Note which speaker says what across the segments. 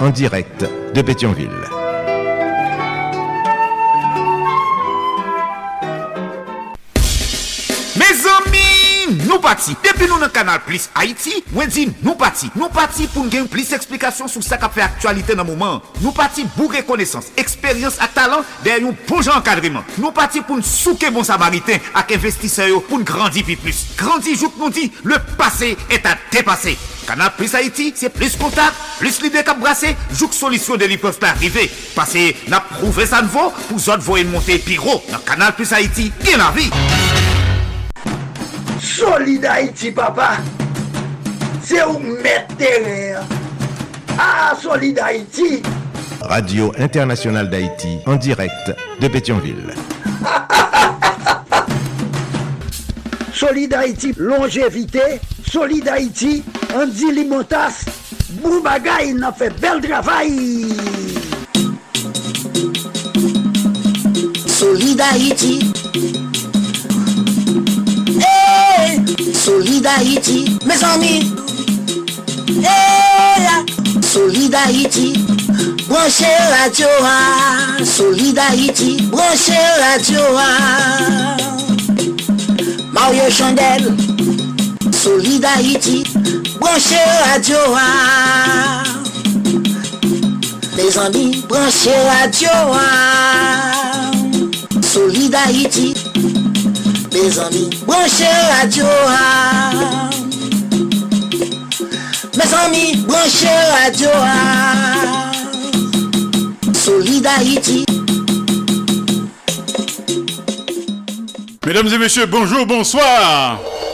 Speaker 1: en direct de Pétionville.
Speaker 2: Mes amis, nous partis. Depuis nous dans le canal Plus Haïti, nous partis. Nous partis pour nous plus d'explications sur ce qui fait actualité dans le moment. Nous partis pour reconnaissance, expérience et talent derrière un bon encadrement. Nous partis pour nous souquer bon samaritain avec investisseurs pour nous grandir plus. Grandir, jour nous dit, le passé est à dépasser. Canal Plus Haïti, c'est plus contact, plus l'idée qu'à brasser, joue solution de peuvent arriver. Parce que n'a prouvé ça nouveau pour autres voyer monter piro. Dans Canal Plus Haïti, bien la vie.
Speaker 3: Solid Haïti, papa. C'est où mettre Ah, Solid Haïti.
Speaker 1: Radio Internationale d'Haïti en direct de Pétionville.
Speaker 3: Solid Haïti, longévité. Solid Haïti, Andy Limotas, bou bagay nan fe bel travay.
Speaker 4: Solid Haïti hey, Solid Haïti, mes ami hey, Solid Haïti, branche radio a. Solid Haïti, branche radio a. Mario Chandel. Solid Haïti. Branchez radio, ah. Mes amis, branchez radio, ah. Solid Haïti. Mes amis, branchez radio. Mes amis, branchez radio, ah. Solid Haïti.
Speaker 5: Mesdames et messieurs, bonjour, bonsoir.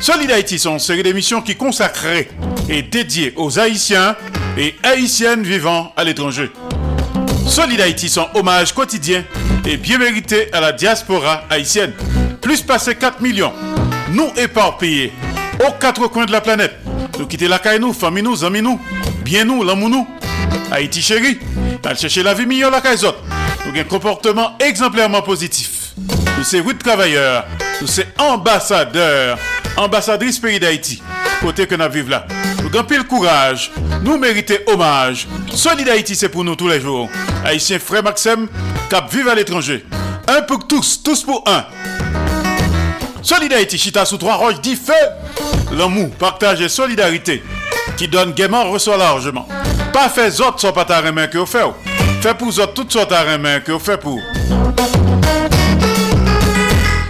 Speaker 5: Solid Haïti sont une série d'émissions qui consacrées et dédiées aux Haïtiens et Haïtiennes vivant à l'étranger. Solid Haïti sont hommage quotidien et bien mérité à la diaspora haïtienne. Plus passé 4 millions, nous éparpillés aux quatre coins de la planète. Nous quitter la caille nous, famille nous, amis nous, bien nous, l'amour nous. Haïti chéri, allons chercher la vie meilleure la caille Nous avons un comportement exemplairement positif. Nous sommes huit travailleurs, nous sommes ambassadeurs, ambassadrices pays d'Haïti, côté que nous vivons là. Nous avons pile courage, nous méritons hommage. Solid Haïti, c'est pour nous tous les jours. Haïtien frère Maxime, cap vive à l'étranger. Un pour tous, tous pour un. Solid Haïti, chita sous trois roches, dit feu. L'amour, partage et solidarité, qui donne gaiement, reçoit largement. Pas fait autres sont pas ta main que vous faites. Fait pour autres toutes sortes ta main que vous faites pour.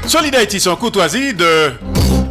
Speaker 5: Solid Haïti, son courtoisie de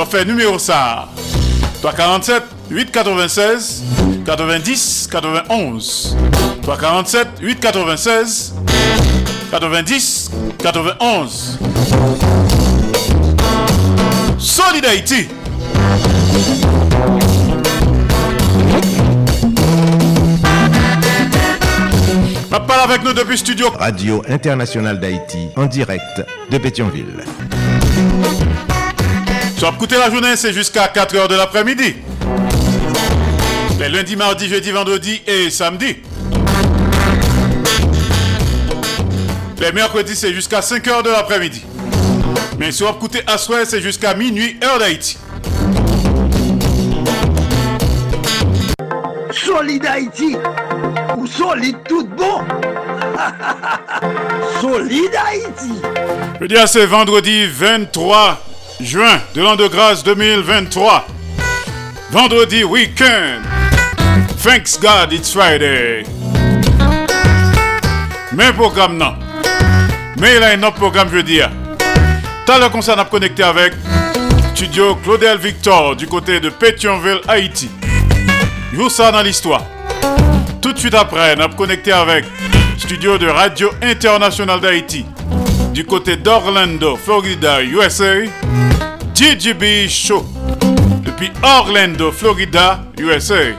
Speaker 5: Leur fait numéro ça 347 896 90 91 347 896 90 91. Solid Haïti. parle avec nous depuis studio.
Speaker 1: Radio Internationale d'Haïti, en direct de Pétionville.
Speaker 5: Soit écouter la journée, c'est jusqu'à 4h de l'après-midi. Les lundis, mardi, jeudi, vendredi et samedi. Les mercredis, c'est jusqu'à 5h de l'après-midi. Mais vous écoutez à soir, c'est jusqu'à minuit, heure d'Haïti.
Speaker 3: Solid Haïti ou solide tout bon? Solid Haïti
Speaker 5: Je dis à c'est vendredi 23 juin de l'an de grâce 2023. Vendredi week-end. Thanks God it's Friday. Mais programme non. Mais il a un autre programme jeudi. T'as le concert à connecter avec Studio Claudel Victor du côté de Pétionville, Haïti. Joue ça dans l'histoire. Tout de suite après, on a connecté avec studio de Radio International d'Haïti du côté d'Orlando, Florida, USA. GGB Show depuis Orlando, Florida, USA.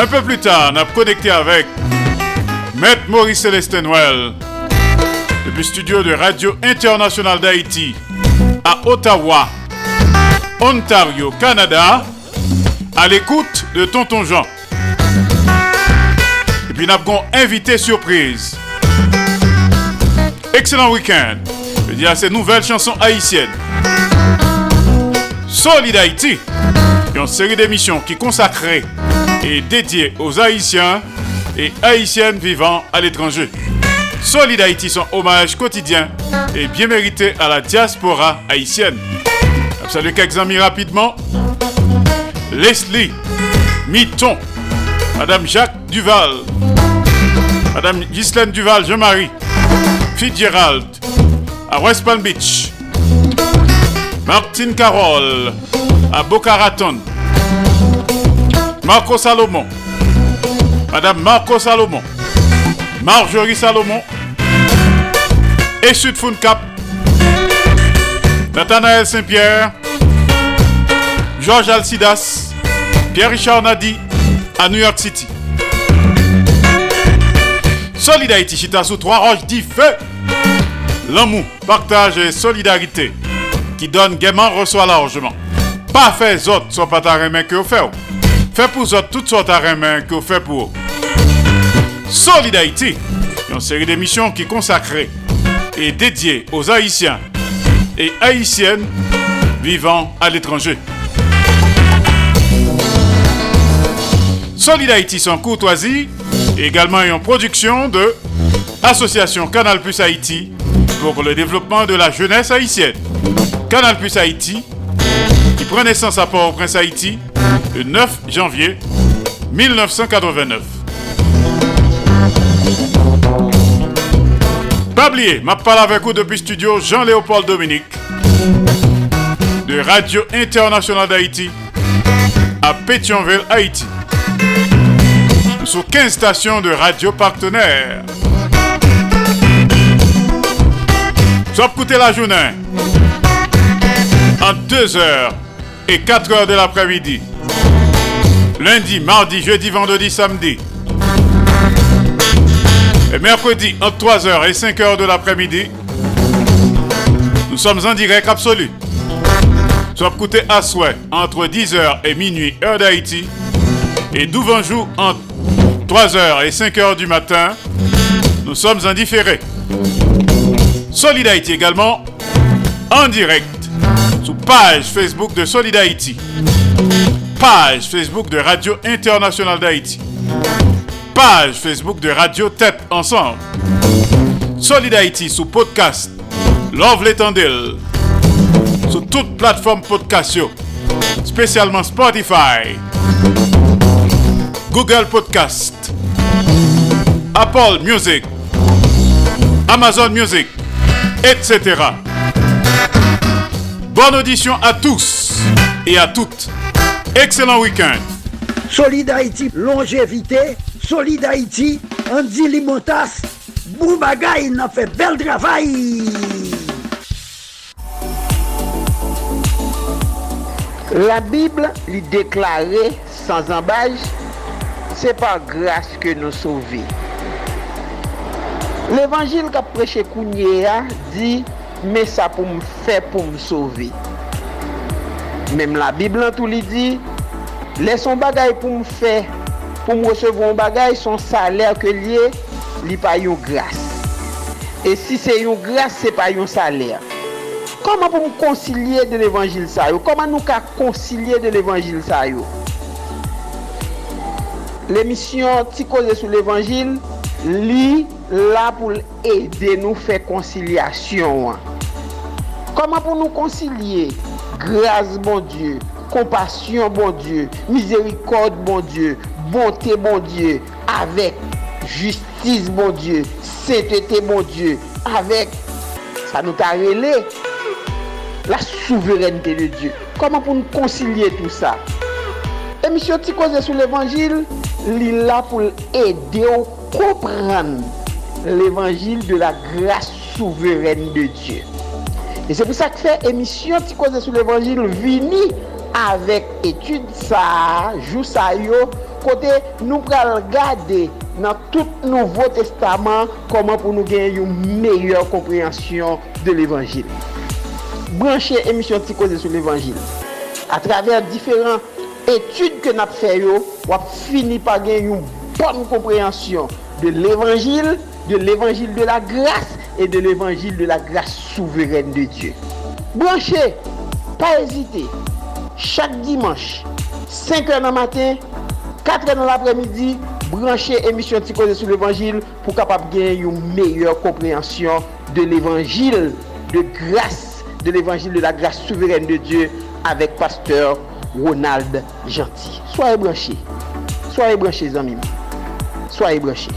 Speaker 5: Un peu plus tard, on a connecté avec Maître Maurice Célestin Noël depuis studio de Radio International d'Haïti à Ottawa, Ontario, Canada à l'écoute de Tonton Jean. Et puis nous avons invité surprise. Excellent week-end. Je dis à ces nouvelles chansons haïtiennes. Solid Haïti, une série d'émissions qui consacrée et dédiée aux Haïtiens et Haïtiennes vivant à l'étranger. Solid Haïti, son hommage quotidien et bien mérité à la diaspora haïtienne. Salut quelques amis rapidement. Leslie Miton, Madame Jacques Duval, Madame Ghislaine Duval, Jean-Marie, Fitzgerald, à West Palm Beach, Martine Carole, à Boca Raton, Marco Salomon, Madame Marco Salomon, Marjorie Salomon, et Sud Cap, Nathanaël Saint-Pierre, Georges Alcidas, Pierre-Richard Nadi à New York City. Solid Haïti, chita sous trois roches dit feu. L'amour, partage et solidarité qui donne gaiement reçoit largement. Pas fait autres soit pas ta main que vous faites. Fait pour autres toutes sortes de main que vous faites pour. Solid Haïti, une série d'émissions qui consacrée et dédiée aux Haïtiens et Haïtiennes vivant à l'étranger. Solid Haïti sans courtoisie, également une production de Association Canal Plus Haïti pour le développement de la jeunesse haïtienne. Canal Plus Haïti, qui prend naissance à Port-au-Prince Haïti le 9 janvier 1989. Pas oublier, ma parle avec vous depuis studio Jean-Léopold Dominique de Radio Internationale d'Haïti à Pétionville, Haïti sur 15 stations de radio partenaires. Soit écouter la journée en 2h et 4h de l'après-midi. Lundi, mardi, jeudi, vendredi, samedi. Et mercredi, entre 3h et 5h de l'après-midi. Nous sommes en direct absolu. Soit écouter à souhait entre 10h et minuit, heure d'Haïti. Et jour entre 3h et 5h du matin, nous sommes indifférés. Solid également en direct sous page Facebook de Solid. Page Facebook de Radio Internationale d'Haïti. Page Facebook de Radio Tête Ensemble. Solid Haïti sous podcast Love l'Étendel. Sous toute plateforme podcast, spécialement Spotify. Google Podcast, Apple Music, Amazon Music, etc. Bonne audition à tous et à toutes. Excellent week-end.
Speaker 3: Solid Haïti, longévité. Solid Haïti, Andy Limotas. Bou bagay nan fe bel travay
Speaker 6: La Bible li deklare sans embaj, se pa grase ke nou sauve. L'Evangil kap preche kounye a, di, me sa pou m fè pou m sove. Mem la Biblan tou li di, le son bagay pou m fè, pou m resevon bagay, son salèr ke liye, li pa yon gras. E si se yon gras, se pa yon salèr. Koman pou m konsilye de l'Evangil sa yo? Koman nou ka konsilye de l'Evangil sa yo? L'emisyon ti koze sou l'Evangil, li... la pou l'ede nou fè konsilyasyon an. Koman pou nou konsilye? Graz bon Diyo, kompasyon bon Diyo, mizerikod bon Diyo, bonte bon Diyo, avèk justice bon Diyo, setete bon Diyo, avèk, sa nou ta rele, la souverenite de Diyo. Koman pou nou konsilye tout sa? Emisyon ti koze sou l'Evangil, li la pou l'ede ou kompran l'évangile de la grâce souveraine de Dieu. Et c'est pour ça que fait émission qui cause sur l'évangile vini avec étude ça, jou ça yo, côté nous pral regarder dans tout Nouveau Testament comment pour nous gagner une meilleure compréhension de l'évangile. Brancher émission qui cause sur l'évangile à travers différentes études que nous avons fait, on finit par gagner une bonne compréhension de l'évangile de l'Evangil de la grase et de l'Evangil de la grase souveraine de Dieu. Branche, pa ezite, chak dimanche, 5 an nan matin, 4 an nan apremidi, branche emisyon Ti Koze sou l'Evangil pou kapap gen yon meyèr komprehansyon de l'Evangil de grase de l'évangile de la grâce souveraine de Dieu avec pasteur Ronald Gentil. Soyez branchés. Soyez branchés, amis. Soyez branchés.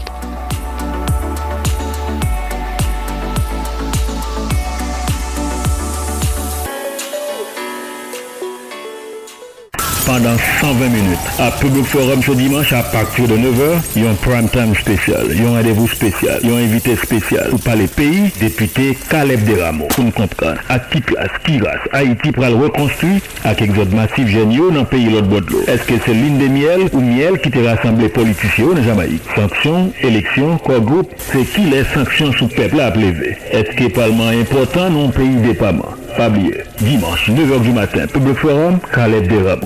Speaker 7: Pendant 120 minutes. À Public Forum ce dimanche à partir de 9h, il y a un prime time spécial, il y a un rendez-vous spécial, il y a un invité spécial pour parler pays, député Caleb Deramo. Pour nous comprendre, à qui place, qui race, Haïti pour le reconstruire avec exode massif géniaux dans le pays l'autre bout de l'eau. Est-ce que c'est l'une des miel ou miel qui te rassemblé politiciens en Jamaïque? Sanctions, élections, quoi groupe, c'est qui les sanctions sous peuple à lever? Est-ce que parlement important non pays dépendant? Pas oublier. Dimanche, 9h du matin, Public Forum, Caleb Deramo.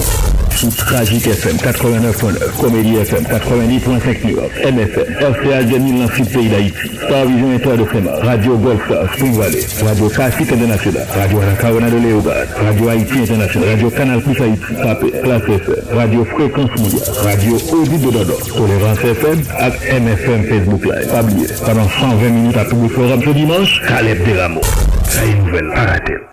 Speaker 7: Sous Tragique FM 89.9, Comédie FM 90.5 New York, MFM, RCA 2000 dans le pays d'Haïti, Star Vision de Fréma, Radio Golf Spring Valley, Radio Classique International, Radio Anacarona de Léogard, Radio Haïti International, Radio Canal Plus Haïti, Papé, Classe FM, Radio Fréquence Mondiale, Radio Audit de Dodo, Tolérance FM, et MFM Facebook Live. Pas oublier, pendant 120 minutes à Public Forum ce dimanche, Caleb Deramo. Nouvelle, pas rater.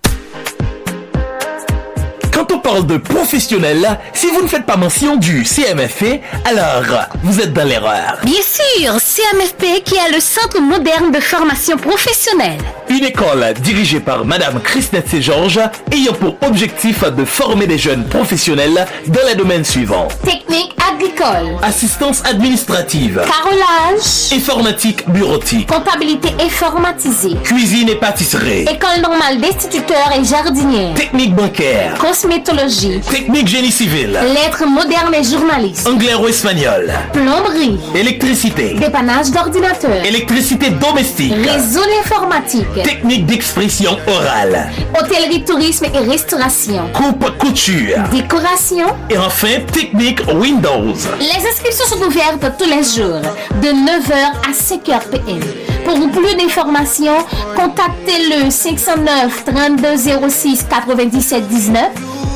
Speaker 8: Quand on parle de professionnel, si vous ne faites pas mention du CMFP, alors vous êtes dans l'erreur.
Speaker 9: Bien sûr, CMFP qui est le Centre moderne de formation professionnelle.
Speaker 8: Une école dirigée par Madame Christine Georges ayant pour objectif de former des jeunes professionnels dans les domaines suivants.
Speaker 9: Technique agricole,
Speaker 8: Assistance administrative,
Speaker 9: carrelage,
Speaker 8: informatique bureautique,
Speaker 9: comptabilité informatisée,
Speaker 8: cuisine et pâtisserie,
Speaker 9: école normale d'instituteurs et jardiniers,
Speaker 8: technique bancaire,
Speaker 9: cosmétologie,
Speaker 8: technique génie civil,
Speaker 9: lettres modernes et journalistes,
Speaker 8: anglais ou espagnol,
Speaker 9: plomberie,
Speaker 8: électricité,
Speaker 9: dépannage d'ordinateurs,
Speaker 8: électricité domestique,
Speaker 9: réseau informatique,
Speaker 8: technique d'expression orale,
Speaker 9: hôtellerie, tourisme et restauration,
Speaker 8: coupe couture,
Speaker 9: décoration.
Speaker 8: et enfin technique Windows.
Speaker 9: Les inscriptions sont ouvertes tous les jours de 9h à 5h PM. Pour plus d'informations, contactez le 509 32 06 97 19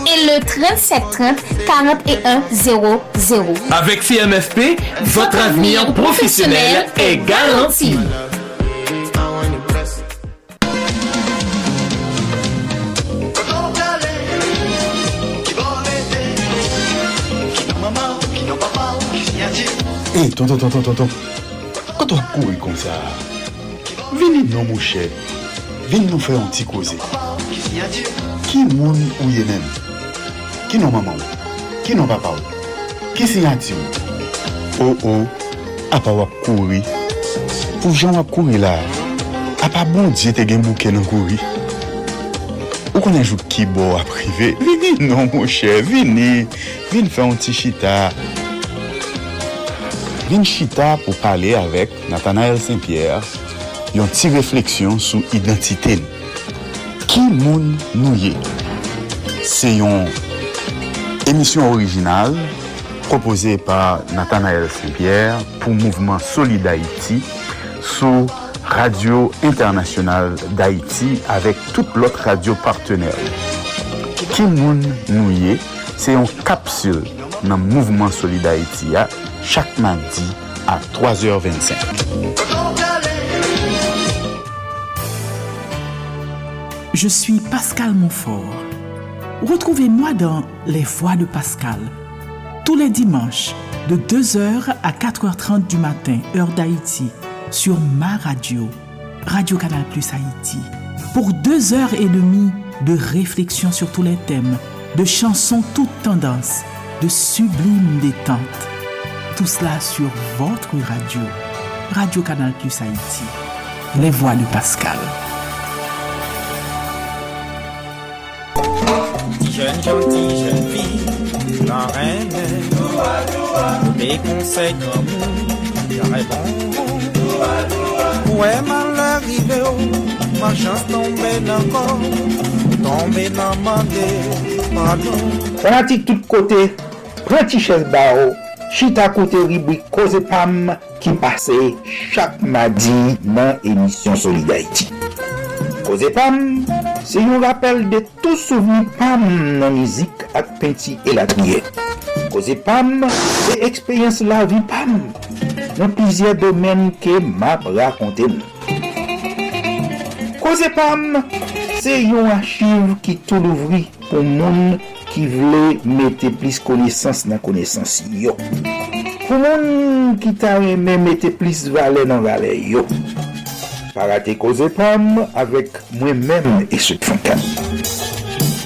Speaker 9: et le 37 30 41 00.
Speaker 8: Avec CMFP, votre avenir professionnel est garanti.
Speaker 10: Hey, tonton, tonton, tonton. Quand on court comme ça, Vini nou mouche, vini nou fè an ti koze. Ki moun ou ye men? Ki nou maman ou? Ki nou papa ou? Ki sinyati ou? Ou oh ou, oh, apa wap kouri. Pou jan wap kouri la, apa bon diye te gen bouke nan kouri. Ou konen jou ki bo aprive, vini nou mouche, vini. Vini fè an ti chita. Vini chita pou pale avèk Nathanael Saint-Pierre. yon ti refleksyon sou identite nou. Ki moun nou ye? Se yon emisyon orijinal propose pa Nathanael Saint-Pierre pou Mouvement Solid Haïti sou Radio Internationale d'Haïti avèk tout lot radio partenèl. Ki moun nou ye? Se yon kapsul nan Mouvement Solid Haïti ya chak mandi a 3h25.
Speaker 11: Je suis Pascal Montfort. Retrouvez-moi dans Les Voix de Pascal, tous les dimanches, de 2h à 4h30 du matin, heure d'Haïti, sur ma radio, Radio Canal Plus Haïti, pour deux heures et demie de réflexion sur tous les thèmes, de chansons toutes tendances, de sublimes détentes. Tout cela sur votre radio, Radio Canal Plus Haïti, Les Voix de Pascal.
Speaker 12: janti jen fi, nan rene Doua, doua, me konsey kamou, yare bon Doua, doua, ouwe man lè rive ou, man chans tombe nan kon Tombe nan mande, pardon.
Speaker 13: Prati tout kote, prati ches ba ou Chita kote ribwi koze pam ki pase chak madi nan emisyon Solidarity Koze Pam, se yon rappel de tout souveni Pam nan mizik ak penty penti elatye. Koze Pam, se ekspeyens la vi Pam, nan pizye domen ke map rakonte nou. Koze Pam, se yon achiv ki tou louvri pou moun ki vle mette plis konesans nan konesans yo. Pou moun ki ta reme mette plis vale nan vale yo. Parate Koze Pam avek mwen men e se fankan.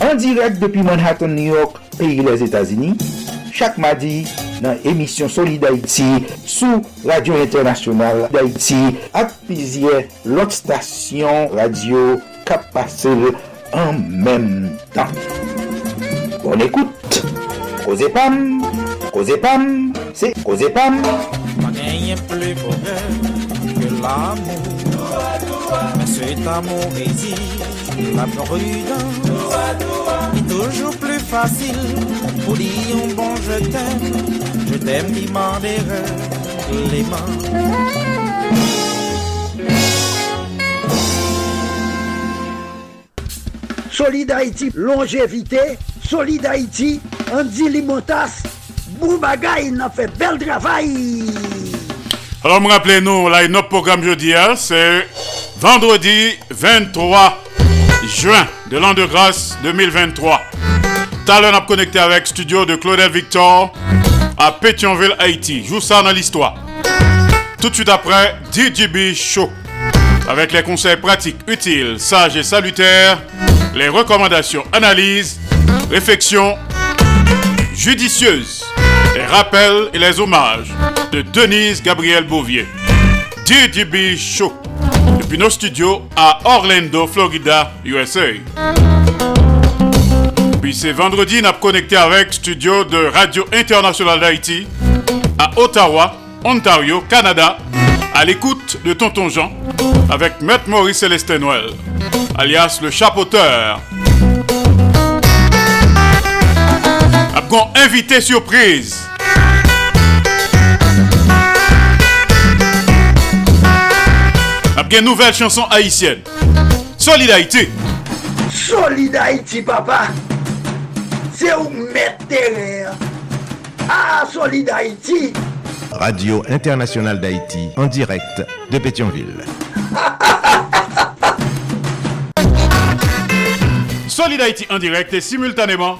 Speaker 13: An direk depi Manhattan, New York, peyi les Etats-Unis, chak madi nan emisyon Solid d'Haïti sou Radio Internasyonal d'Haïti ak pizye lot stasyon radio kap pase an mèm tan. Bon ekoute, Koze Pam, Koze Pam, se Koze Pam.
Speaker 12: Pa genyen ple bonheur mèm ke l'amou cet amour réside la prudence. est toujours plus facile pour dire un bon je t'aime. Je t'aime, demander les mains.
Speaker 3: Solid longévité. Solid Haïti, Andy Limotas. Boubagaï, n'a fait bel travail.
Speaker 5: Alors, me rappelez nous, là, notre programme jeudi, hein, c'est vendredi 23 juin de l'an de grâce 2023. Talon a connecté avec studio de Claudel Victor à Pétionville, Haïti. Joue ça dans l'histoire. Tout de suite après, DJB Show. Avec les conseils pratiques, utiles, sages et salutaires, les recommandations, analyses, réflexions judicieuses, les rappels et les hommages de Denise Gabriel Bouvier. DJB Show. Depuis nos studios à Orlando, Florida, USA. Puis c'est vendredi, nous connecté avec studio de Radio Internationale d'Haïti à Ottawa, Ontario, Canada, à l'écoute de Tonton Jean avec Maître Maurice Célestin Noël, alias le chapeauteur. Abgon invité surprise. Abgon nouvelle chanson haïtienne. Solid Haïti.
Speaker 3: Solid Haïti, papa. C'est où mettre terre. Ah, Solid Haïti.
Speaker 1: Radio Internationale d'Haïti en direct de Pétionville.
Speaker 5: Solid Haïti en direct et simultanément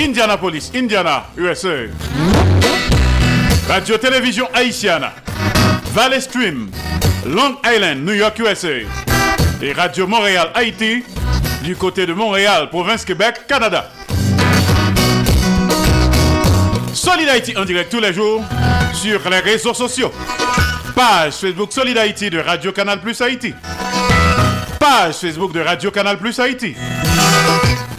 Speaker 5: Indianapolis, Indiana, USA. Radio Télévision Haïtiana. Valley Stream, Long Island, New York, USA. Et Radio Montréal, Haïti, du côté de Montréal, province Québec, Canada. Solid Haïti en direct tous les jours sur les réseaux sociaux. Page Facebook Solid Haïti de Radio Canal Plus Haïti. Page Facebook de Radio Canal Plus Haïti.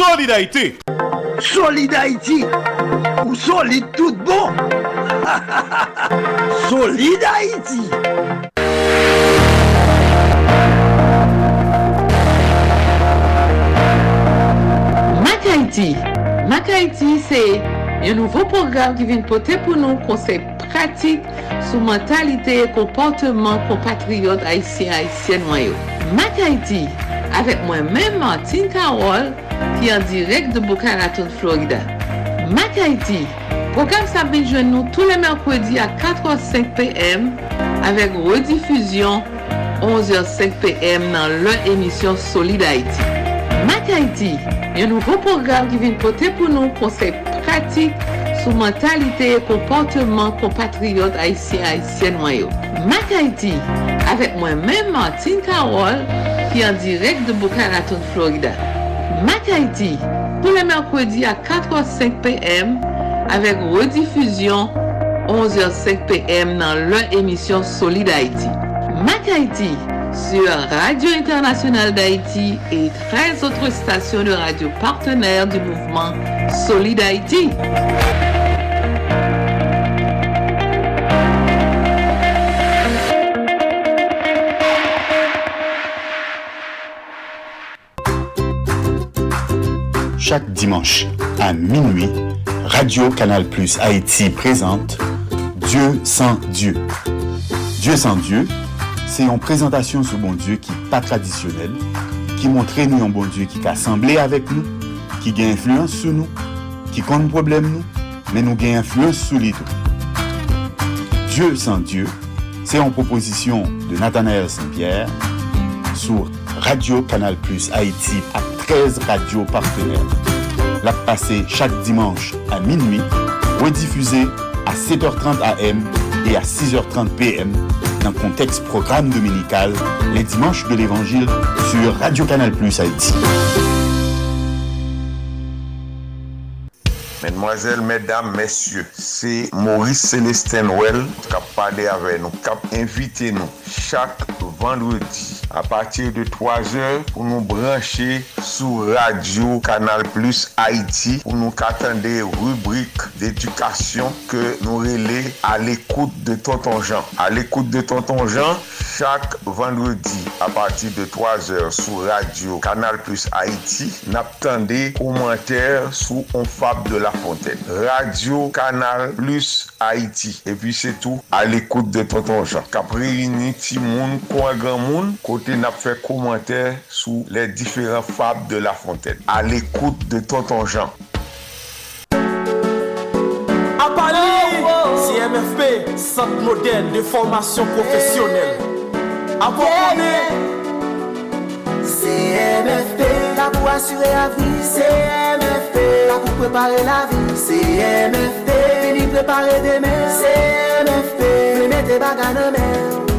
Speaker 5: Solidarité.
Speaker 3: Solidarité. Ou solide tout bon. Solidarité.
Speaker 14: Mac Haïti Mac Haïti c'est un nouveau programme qui vient porter pour nous conseils pratiques sur mentalité et comportement compatriotes haïtiens haïtiennes. Mac Haïti avec moi-même Martine Carole ki an direk de Boca Raton, Florida. Mac Haiti, program sa binjwen nou tou le mèrkwedi a 4h05 pm avèk redifuzyon 11h05 pm nan lè emisyon Solid Haiti. Mac Haiti, yon nouvo program ki vin pote pou nou konsey pratik sou mentalite e komporteman kompatriot Haitien-Haitien wanyo. Mac Haiti, avèk mwen mè Martin Karol ki an direk de Boca Raton, Florida. Mac Haïti, tous les mercredis à 4h05 p.m. avec rediffusion 11h05 p.m. dans leur émission Solid Haïti. Mac sur Radio Internationale d'Haïti et 13 autres stations de radio partenaires du mouvement Solid Haïti.
Speaker 10: Chaque dimanche à minuit, Radio Canal Plus Haïti présente Dieu sans Dieu. Dieu sans Dieu, c'est une présentation sur bon Dieu qui n'est pas traditionnelle, qui montre nous un bon Dieu qui a assemblé avec nous, qui a influence sur nous, qui compte problème nous, mais nous gagne influence sur les. Dieu sans Dieu, c'est une proposition de Nathanaël Saint-Pierre sur Radio Canal Plus Haïti 13 radios partenaires. La passée chaque dimanche à minuit, rediffusée à 7h30 AM et à 6h30 PM dans le contexte programme dominical les dimanches de l'Évangile sur Radio Canal Plus Haïti.
Speaker 15: Mesdemoiselles, mesdames, messieurs, c'est Maurice Célestin Noël qui a parlé avec nous, qui a invité nous chaque vendredi a patir de 3 or pou nou branche sou radio Kanal Plus Haiti pou nou katande rubrik d'edukasyon ke nou rele a l'ekoute de Tonton Jean. A l'ekoute de Tonton Jean, chak vendredi a patir de 3 or sou radio Kanal Plus Haiti nap tande komenter sou On Fab de la Fontaine. Radio Kanal Plus Haiti. E pi se tou a l'ekoute de Tonton Jean. Kapri ni ti moun, kwa gran moun, kwa côté n'a fait commentaire sous les différents fables de la fontaine. À l'écoute de Tonton Jean.
Speaker 16: À Paris, CMFP, Centre moderne de formation professionnelle. À
Speaker 17: CMFP, là pour assurer la vie, CMFP, là pour préparer la vie, CMFP, venir préparer demain, CMFP, venir mettre des bagages dans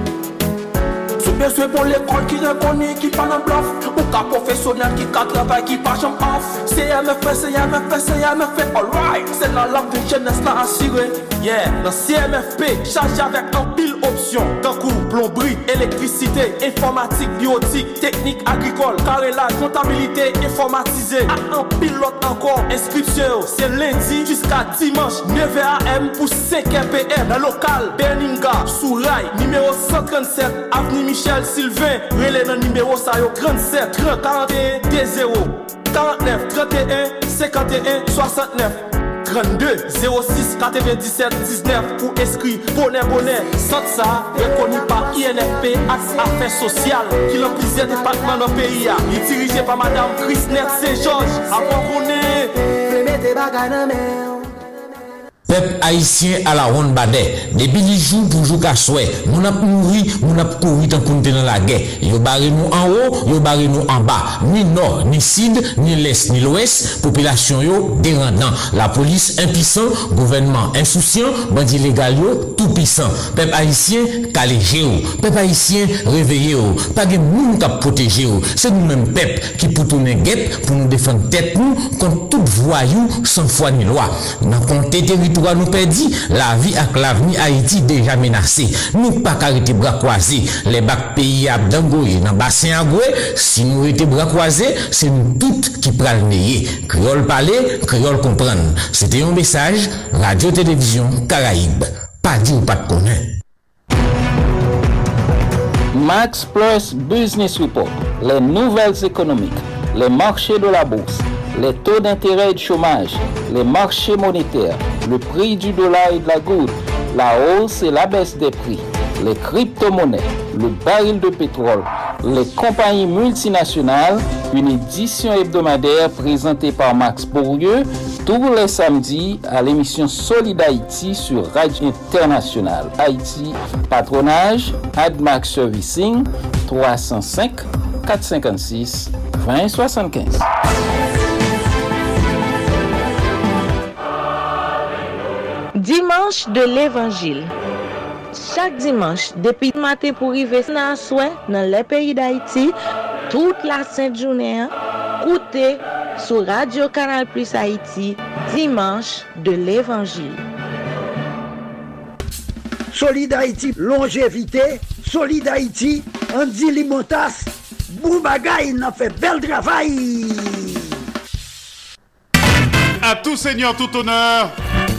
Speaker 16: bezwe pou l'ekol ki rekoni ki pa nan blof Ou ka profesyonel ki ka travay ki pa jom off. CMFE, CMFE, CMFE, alright. Se nan lak de jenes la asire Yeah, nan CMFP, chaje avèk an pil opsyon Kankou, plombri, elektrisite, informatik, biotik, teknik agrikol Karelaj, kontabilite, informatize Ak an pil lot ankon, inskripsyon yo Se lendi, jiska dimanche, 9am pou 5 mpm Nan lokal, Berninga, Souray, nimeyo 137, avni Michel Michel Sylvain, rele nan nimeyo sa yo 37 30 41 20 49 31 51 69 32 06 97 19 pou eskri Bonè bonè, sot sa Rekoni pa INFP Aks Afè Sosyal Ki lan plizè depatman nan peyi ya Li dirije pa Madame Chris Nert Saint-Georges Avon konè
Speaker 17: Feme te bagay nan men
Speaker 18: Pep haisyen ala ron bade, debi li jou poujou ka swè, moun ap mouri, moun ap kouri tan konten nan la gè. Yo bare nou an ou, yo bare nou an ba. Ni nor, ni sid, ni les, ni lwes, populasyon yo deran nan. La polis impisan, gouvenman insousyan, bandi legal yo tout pisan. Pep haisyen kaleje ou, pep haisyen reveye ou, page moun kap proteje ou. Se nou men pep ki pou tounen get, pou nou defan tet nou, kont tout voyou san fwa ni lwa. Nan konte teritou. Nous perdit, la vie avec l'avenir Haïti déjà menacée. Nous pas arrêter bras croisés. Les bacs pays à Dangoye, dans bassin à si nous étions bras croisés, c'est nous toutes qui prenons le Créole parler, créole comprendre. C'était un message, Radio-Télévision Caraïbe. Pas dit ou pas de connaître.
Speaker 19: Max Plus Business Report, les nouvelles économiques, les marchés de la bourse, les taux d'intérêt et de chômage, les marchés monétaires, le prix du dollar et de la goutte, la hausse et la baisse des prix, les crypto-monnaies, le baril de pétrole, les compagnies multinationales, une édition hebdomadaire présentée par Max Bourdieu tous les samedis à l'émission Solid Haïti sur Radio Internationale. Haïti, patronage, AdMax Servicing, 305 456 2075.
Speaker 20: Dimanche de l'Évangile. Chaque dimanche, depuis le matin pour arriver dans soin dans les pays d'Haïti, toute la sainte journée, écoutez sur Radio Canal Plus Haïti, dimanche de l'Évangile.
Speaker 3: Solid Haïti, longévité, Solid Haïti, Andy Limotas, Boubagaï, n'a fait bel travail.
Speaker 5: À tout seigneur, tout honneur,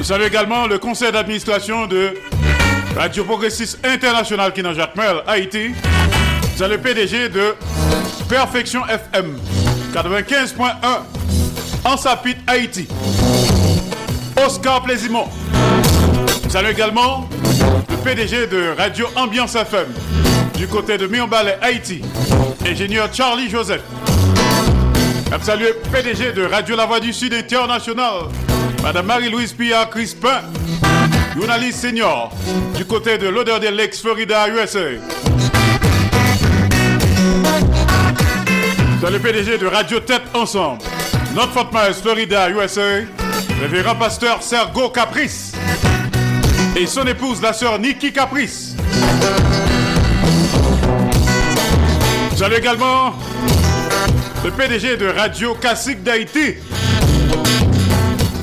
Speaker 5: Nous saluons également le conseil d'administration de Radio Progressiste International qui dans Jacmel, Haïti. C'est le PDG de Perfection FM 95.1 en Sapit, Haïti. Oscar Plaisimont. Nous saluons également le PDG de Radio Ambiance FM du côté de Mionbalais, Haïti. Ingénieur Charlie Joseph. Nous saluons le PDG de Radio La Voix du Sud International. Madame Marie-Louise Pia Crispin, journaliste senior du côté de l'odeur de l'ex Florida, USA. Dans le PDG de Radio Tête Ensemble, notre Fort Myers, Florida, USA, révérend pasteur Sergo Caprice et son épouse, la sœur Nikki Caprice. Salut également le PDG de Radio Classique d'Haïti,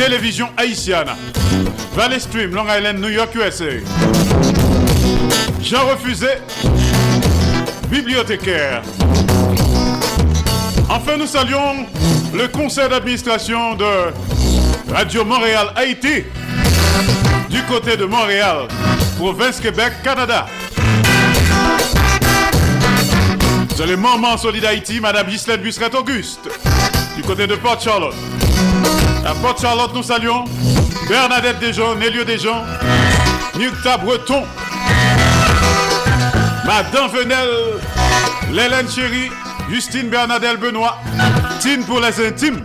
Speaker 5: Télévision Haïtienne, Valley Stream, Long Island, New York, USA. Jean Refusé, bibliothécaires. Enfin, nous saluons le conseil d'administration de Radio Montréal Haïti du côté de Montréal, province Québec, Canada. C'est le moment solide Haïti, Madame Gislaine Busseret Auguste, du côté de Port Charlotte. À Port Charlotte, nous saluons Bernadette Desjons, Nélio Desjons, Myrta Breton, Madame Venel, Lélène Chéri, Justine Bernadette Benoît, Tine pour les intimes.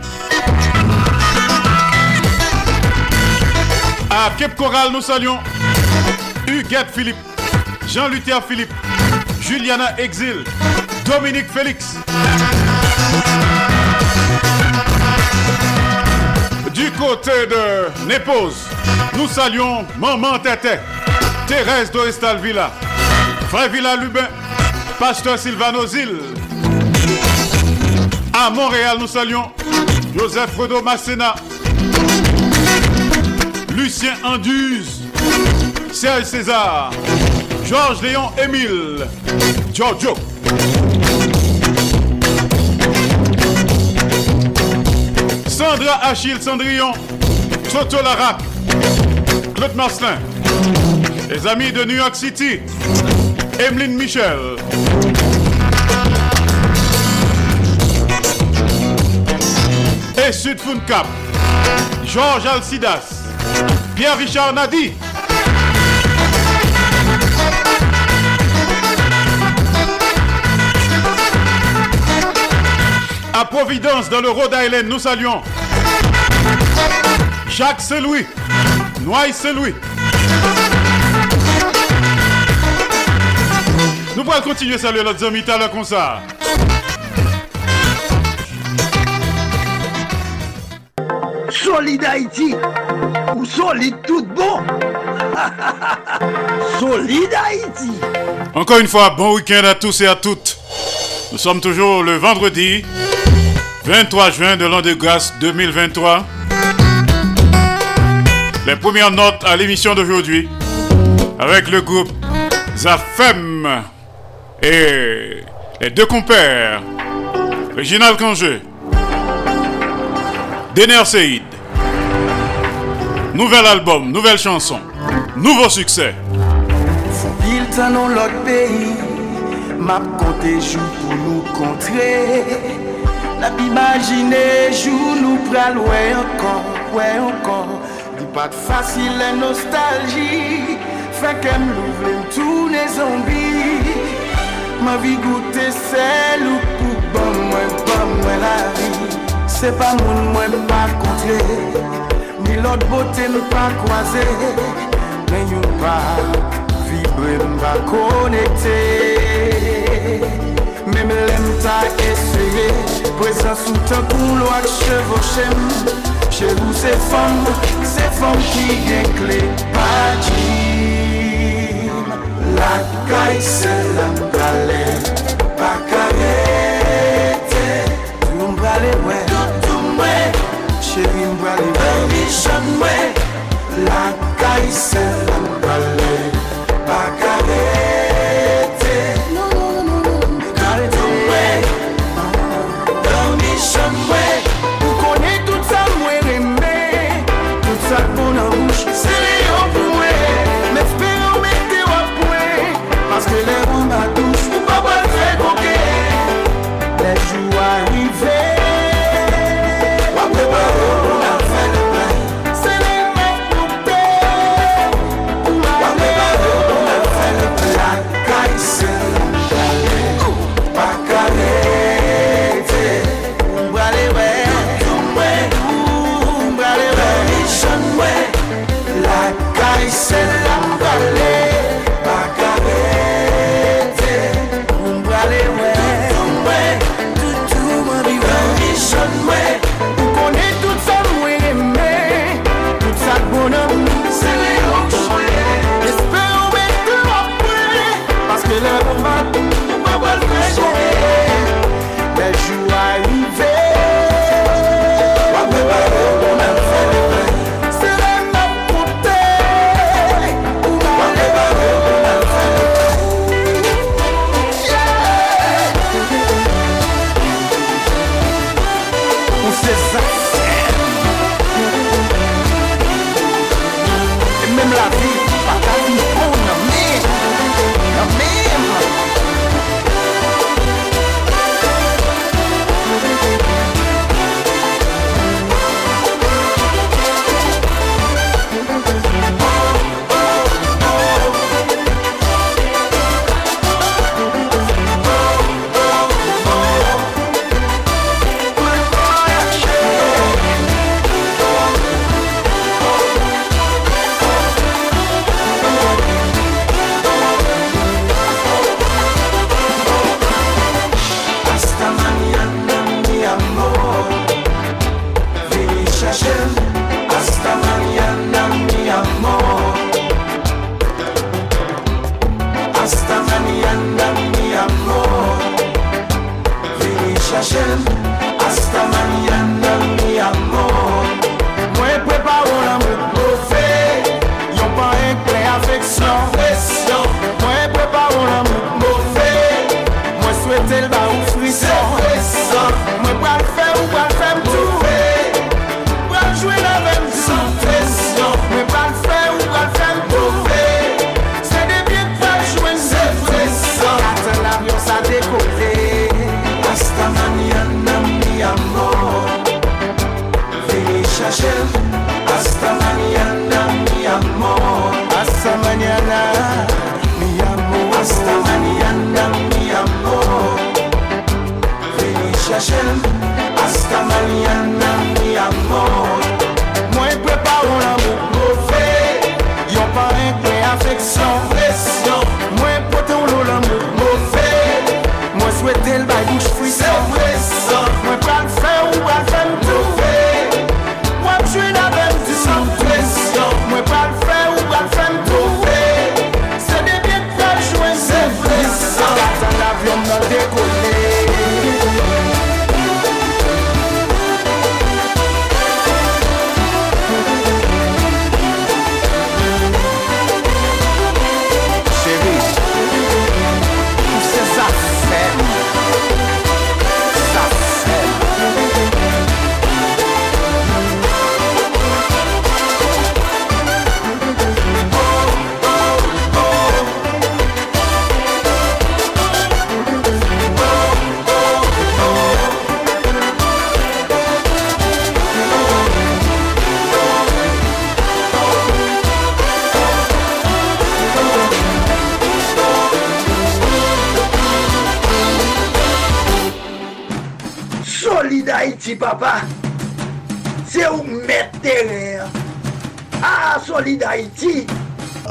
Speaker 5: À Cape Coral, nous saluons Huguette Philippe, Jean-Luther Philippe, Juliana Exil, Dominique Félix. Côté de Népose, nous saluons Maman Tété, Thérèse Dorestal Villa, Frère Villa Lubin, Pasteur Sylvano Zil. À Montréal, nous saluons Joseph Fredo Massena, Lucien Anduze, Serge César, Georges Léon Émile, Giorgio. Sandra Achille Cendrillon, Toto Larac, Claude Marcelin, les amis de New York City, Emeline Michel. Et Sud Cap, Georges Alcidas, Pierre-Richard Nadi. À Providence, dans le Rhode Island, nous saluons Jacques Seloui, Noailles Seloui. Nous pourrons continuer à saluer notre ami tout comme ça.
Speaker 3: Solid Haïti ou solide tout bon Solid Haïti
Speaker 5: Encore une fois, bon week-end à tous et à toutes. Nous sommes toujours le vendredi 23 juin de l'an de grâce 2023. Les premières notes à l'émission d'aujourd'hui avec le groupe Zafem et les deux compères, Réginald Cangeux, Dener Seïd. Nouvel album, nouvelle chanson, nouveau succès.
Speaker 17: Nap imagine jou nou pral wè ankon, wè ankon Di pat fasil en nostalji Fèk em nou vle toune zombi Ma vi goute sel ou pou bon mwen, bon mwen la vi Se pa moun mwen pa kontre Ni lot bote m pa kwaze Men yon pa vibre m pa konekte Mèm lèm ta esye Prezans ou tan koulou ak chevochem Chevou se fom, se fom ki gen kle Pajim La kay se la mbale Pakarete Tou mbale wè Toutou mwè Chevi mbale wè Baby chan mwè La kay se la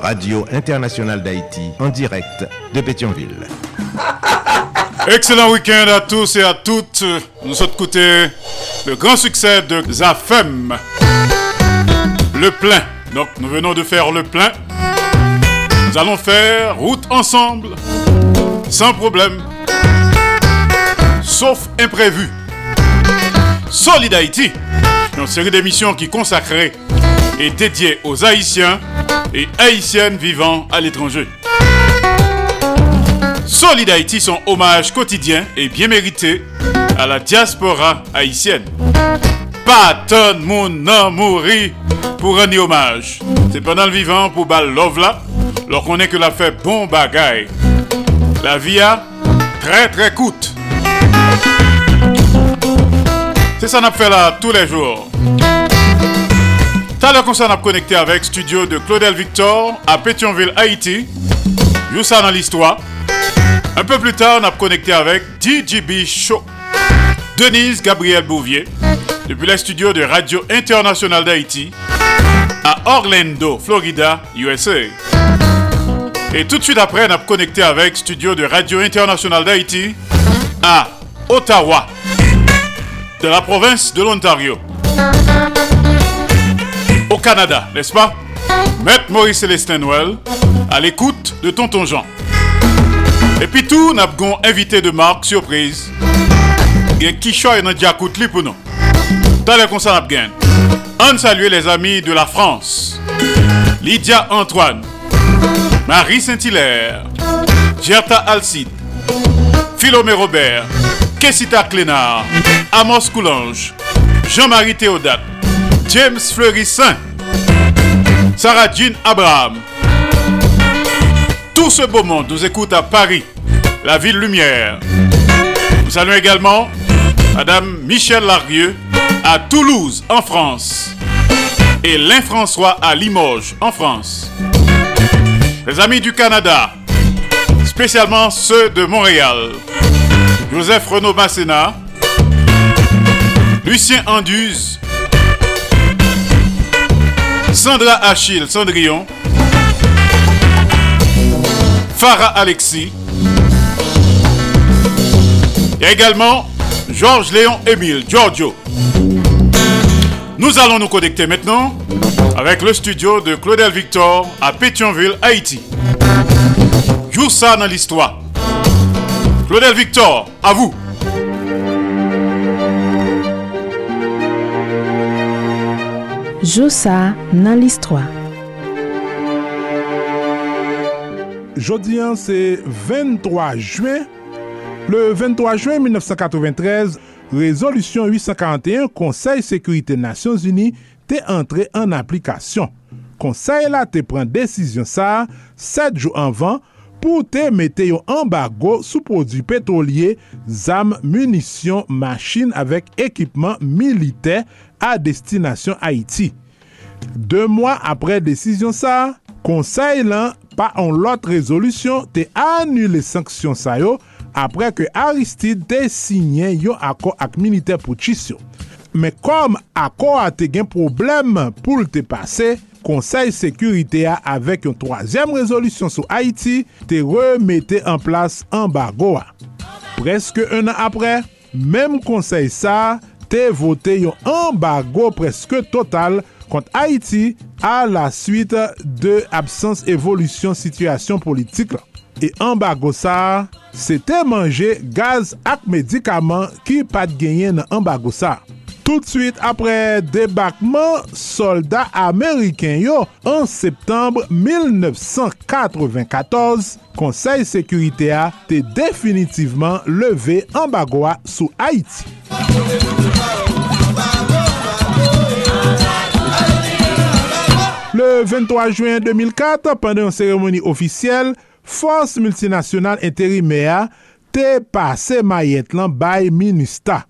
Speaker 1: Radio Internationale d'Haïti, en direct de Pétionville.
Speaker 5: Excellent week-end à tous et à toutes. Nous sommes écouter le grand succès de Zafem. Le plein. Donc nous venons de faire le plein. Nous allons faire route ensemble. Sans problème. Sauf imprévu. Solid Haïti. Une série d'émissions qui consacrée et dédiée aux Haïtiens et Haïtiennes vivant à l'étranger. Solid Haïti, son hommage quotidien et bien mérité à la diaspora haïtienne. Pas tonne mon nom mouri pour rendre hommage. C'est pendant le vivant pour bal love là, alors qu'on est que la fait bon bagaille. La vie a très très coûte. C'est ça qu'on fait là tous les jours. Tout à s'en a connecté avec studio de Claudel Victor à Pétionville, Haïti. Joue ça dans l'histoire. Un peu plus tard, on a connecté avec DJB Show. Denise Gabriel Bouvier, depuis les studios de Radio Internationale d'Haïti à Orlando, Florida, USA. Et tout de suite après, on a connecté avec studio de Radio Internationale d'Haïti à Ottawa, de la province de l'Ontario. Au Canada, n'est-ce pas? Maître Maurice Célestin Noël, à l'écoute de Tonton Jean. Et puis tout, nous avons invité de marque surprise. Il y a choisit dans Diakoutli pour nous. Dans les concerts, On salue les amis de la France. Lydia Antoine, Marie Saint-Hilaire, Gerta Alcide, Philomé Robert, Kessita Clénard, Amos Coulange, Jean-Marie Théodate, James Fleury-Saint, Sarah Jean Abraham. Tout ce beau monde nous écoute à Paris, la ville lumière. Nous saluons également Madame Michel Larrieux à Toulouse, en France. Et Lin François à Limoges, en France. Les amis du Canada, spécialement ceux de Montréal. Joseph Renaud Masséna, Lucien Anduze, Sandra Achille Cendrillon, Farah Alexis. A également Georges Léon Émile, Giorgio. Nous allons nous connecter maintenant avec le studio de Claudel Victor à Pétionville, Haïti. Joue ça dans l'histoire. Claudel Victor, à vous.
Speaker 21: Joussa nan l'histoire. Jodian se 23 juen. Le 23 juen 1993, Resolusyon 841 Konsey Sekurite Nasyons Uni te entre en aplikasyon. Konsey la te pren desisyon sa 7 jou anvan pou te mete yo ambago sou prodwi petrolye, zam, munisyon, machin avek ekipman milite a destinasyon Haiti. De mwa apre desisyon sa, konsey lan pa an lot rezolusyon te anule sanksyon sa yo apre ke Aristide te sinyen yo akor ak militer pou chisyon. Me kom akor a te gen problem pou l te pase, konsey sekurite a avek yon troasyem rezolusyon sou Haiti te remete an plas an bagoa. Preske un an apre, mem konsey sa, te vote yon ambago preske total kont Haiti a la suite de absens evolusyon situasyon politik la. E ambago sa, se te manje gaz ak medikaman ki pat genyen nan ambago sa. Tout suite apre debakman soldat Ameriken yo an septembre 1994, Konsey Sekurite a te definitiveman leve ambago a sou Haiti. Le 23 juen 2004, pandan yon seremoni ofisyel, Fos Multinasyonal Interimea te pase mayet lan bay Minista.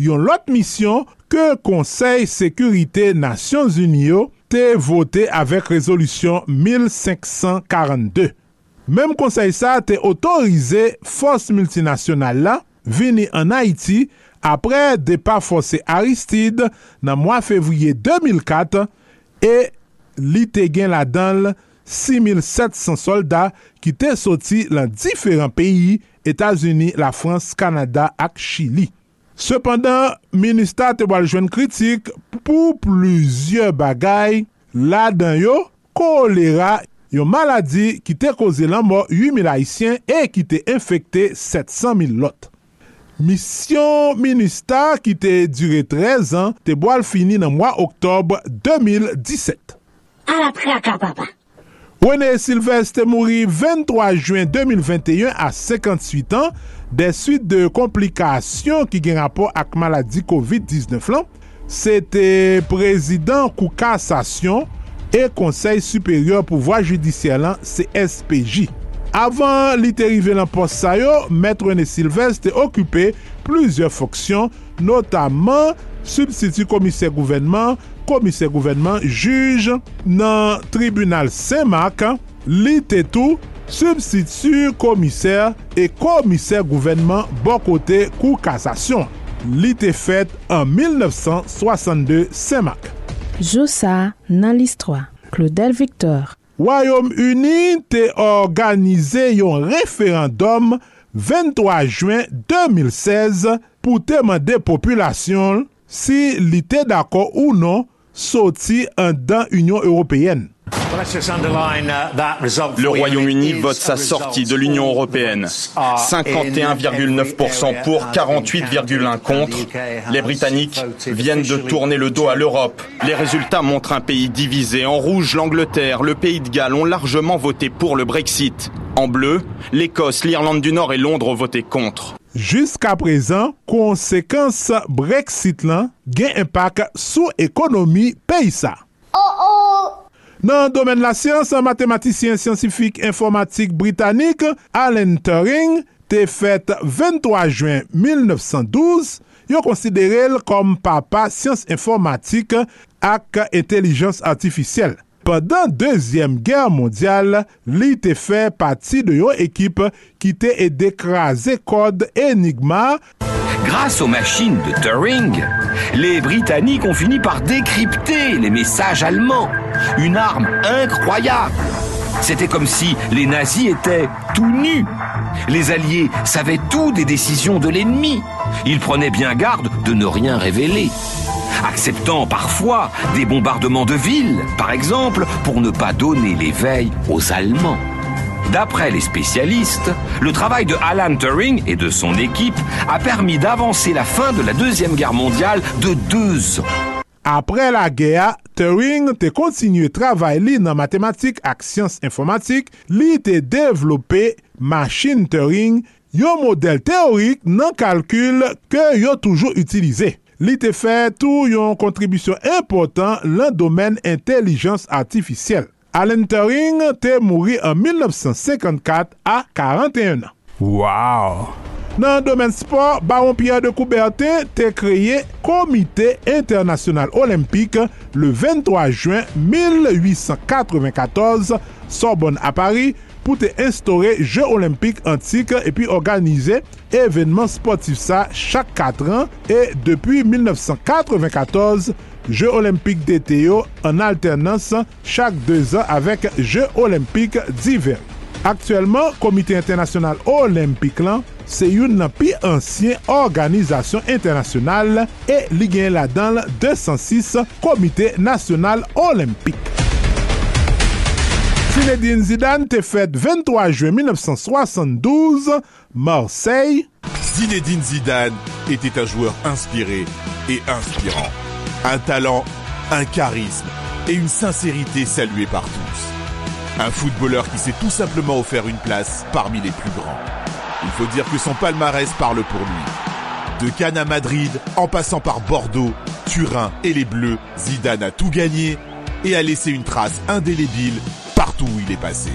Speaker 21: Yon lot misyon ke Konsey Sekurite Nasyon Zuniyo te vote avek rezolusyon 1542. Mem konsey sa te otorize fos multinasyonal la vini an Haiti apre depa fose Aristide nan mwa fevriye 2004 e li te gen la danl 6700 soldat ki te soti lan diferan peyi, Etasuni, la Frans, Kanada ak Chili. Sependan, minister te wal jwen kritik pou pluzye bagay la dan yo kolera yon maladi ki te koze lan mo 8000 haisyen e ki te infekte 700.000 lot. Misyon minister ki te dure 13 an te wal fini nan mwa oktob 2017.
Speaker 22: à la traka, papa.
Speaker 21: René Sylvestre mourit 23 juin 2021 à 58 ans des suites de complications qui ont rapport avec maladie COVID-19. C'était président coup cassation et conseil supérieur pouvoir judiciaire CSPJ. Avant l'arrivée dans poste ça maître René Sylvestre occupait plusieurs fonctions, notamment substitut commissaire gouvernement, komise gouvenman juj nan tribunal Saint-Marc li te tou substitu komiser e komiser gouvenman bon kote kou kasasyon. Li te fet an 1962 Saint-Marc.
Speaker 23: Joussa nan listroa, Claudel Victor.
Speaker 21: Royaume-Uni te organize yon referandom 23 juen 2016 pou teman de populasyon si li te dako ou non soti an dan Union Européenne.
Speaker 24: Le Royaume-Uni vote sa sortie de l'Union européenne. 51,9% pour, 48,1% contre. Les Britanniques viennent de tourner le dos à l'Europe. Les résultats montrent un pays divisé. En rouge, l'Angleterre, le Pays de Galles ont largement voté pour le Brexit. En bleu, l'Écosse, l'Irlande du Nord et Londres ont voté contre.
Speaker 21: Juska prezan, konsekans Brexit lan gen impak sou ekonomi peyisa. Nan domen la siyans, an matematisyen siyensifik informatik britanik Alan Turing te fet 23 juen 1912, yo konsidere l kom papa siyans informatik ak intelijans artifisyel. Pendan Dezyem Ger Mondial, li te fe pati de yo ekip ki te e dekraze kod enigma.
Speaker 25: Grâce aux machines de Turing, les Britanniques ont fini par décrypter les messages allemands. Une arme incroyable. C'était comme si les nazis étaient tout nus. Les Alliés savaient tout des décisions de l'ennemi. Ils prenaient bien garde de ne rien révéler acceptant parfois des bombardements de villes, par exemple, pour ne pas donner l'éveil aux Allemands. D'après les spécialistes, le travail de Alan Turing et de son équipe a permis d'avancer la fin de la Deuxième Guerre mondiale de deux ans.
Speaker 21: Apre la geya, Turing te kontinye travay li nan matematik ak siyans informatik, li te devlope Machine Turing, yo model teorik nan kalkul ke yo toujou utilize. Li te fe tou yon kontribisyon important lan domen intelijans artifisyel. Alan Turing te mouri an 1954 a 41 an. Wow! Nan domen sport, Baron Pierre de Coubertin te kreye Komite Internasyonal Olimpik le 23 juen 1894 Sorbonne a Paris pou te instaure Jeux Olympiques Antiques epi organize evenman sportif sa chak 4 an. E depi 1994, Jeux Olympiques DTO yo an alternance chak 2 an avek Jeux Olympiques d'hiver. Aktuellement, Komite Internasyonal Olympique lan se yon nan pi ansyen Organizasyon Internasyonal e li gen la dan 206 Komite Nasyonal Olympique. Zinedine Zidane te fet 23 juen 1972, Marseille.
Speaker 26: Zinedine Zidane était un joueur inspiré et inspirant. Un talent, un charisme et une sincérité saluée par tous. Un footballeur qui s'est tout simplement offert une place parmi les plus grands. Il faut dire que son palmarès parle pour lui. De Cannes à Madrid, en passant par Bordeaux, Turin et les Bleus, Zidane a tout gagné et a laissé une trace indélébile partout où il est passé.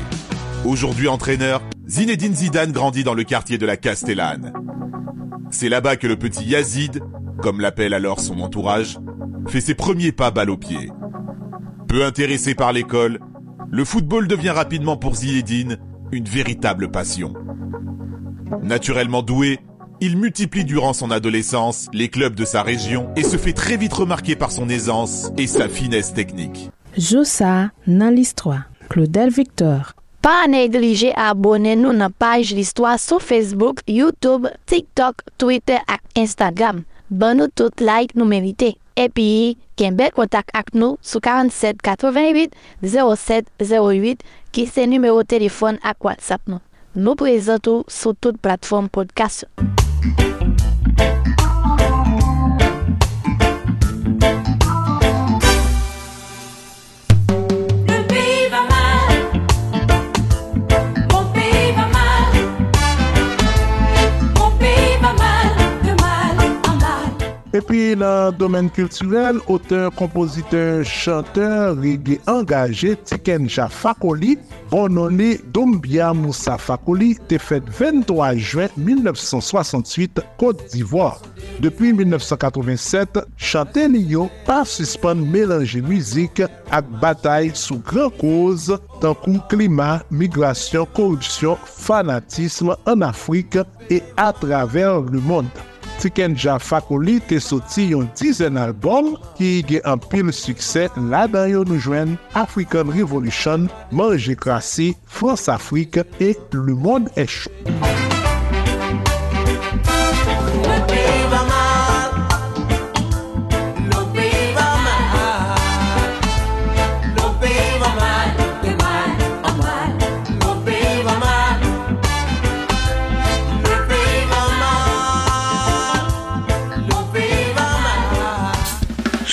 Speaker 26: Aujourd'hui entraîneur, Zinedine Zidane grandit dans le quartier de la Castellane. C'est là-bas que le petit Yazid, comme l'appelle alors son entourage, fait ses premiers pas balle au pied. Peu intéressé par l'école, le football devient rapidement pour Zinedine une véritable passion. Naturellement doué, il multiplie durant son adolescence les clubs de sa région et se fait très vite remarquer par son aisance et sa finesse technique.
Speaker 23: Nan l'histoire. Claudel Victor.
Speaker 27: Pa neglije abone nou nan page l'histoire sou Facebook, YouTube, TikTok, Twitter ak Instagram. Ban nou tout like nou merite. Epi, ken bel kontak ak nou sou 47 88 07 08 ki se numero telefon ak WhatsApp nou. Nou prezentou sou tout platform podcast.
Speaker 21: Epi nan domen kulturel, auteur, kompositeur, chanteur, reggae engaje, Tikenja Fakoli, bononi Dombia Moussa Fakoli, te fet 23 juen 1968, Kote d'Ivoire. Depi 1987, chante li yo pa suspon melange mizik ak batay sou gran koz tankou klima, migrasyon, korupsyon, fanatisme an Afrik e a traver le monde. Tikenja Fakoli te soti yon dizen albom ki ge an pil suksè la dan yo nou jwen African Revolution, Mange Krasi, France Afrique et Le Monde Echou.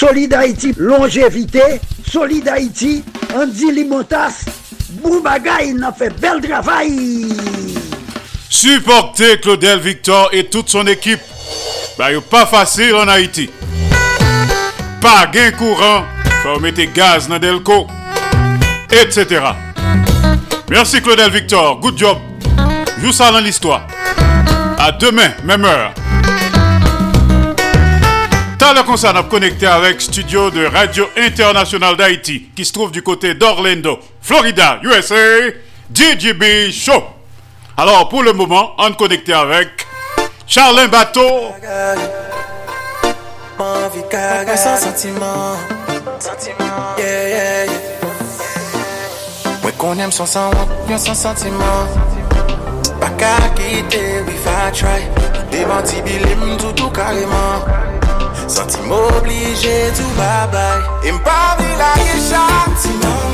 Speaker 3: Solid Haïti, longévité, Solid Haïti, Andy Limotas, Boubagaï, n'a fait bel travail.
Speaker 5: Supporter Claudel Victor et toute son équipe. Bah, pas facile en Haïti. Pas gain courant, faut mettre gaz dans Delco, etc. Merci Claudel Victor, good job. Joue ça dans l'histoire. À demain, même heure. T'as le concert à connecter avec studio de Radio Internationale d'Haïti qui se trouve du côté d'Orlando, Florida, USA, DJB Show. Alors pour le moment, on est connecté avec Charlin Bateau.
Speaker 17: we fa try. Bilim,
Speaker 5: Santi m'oblige tou babay E m'pa vila ye chak Ti nan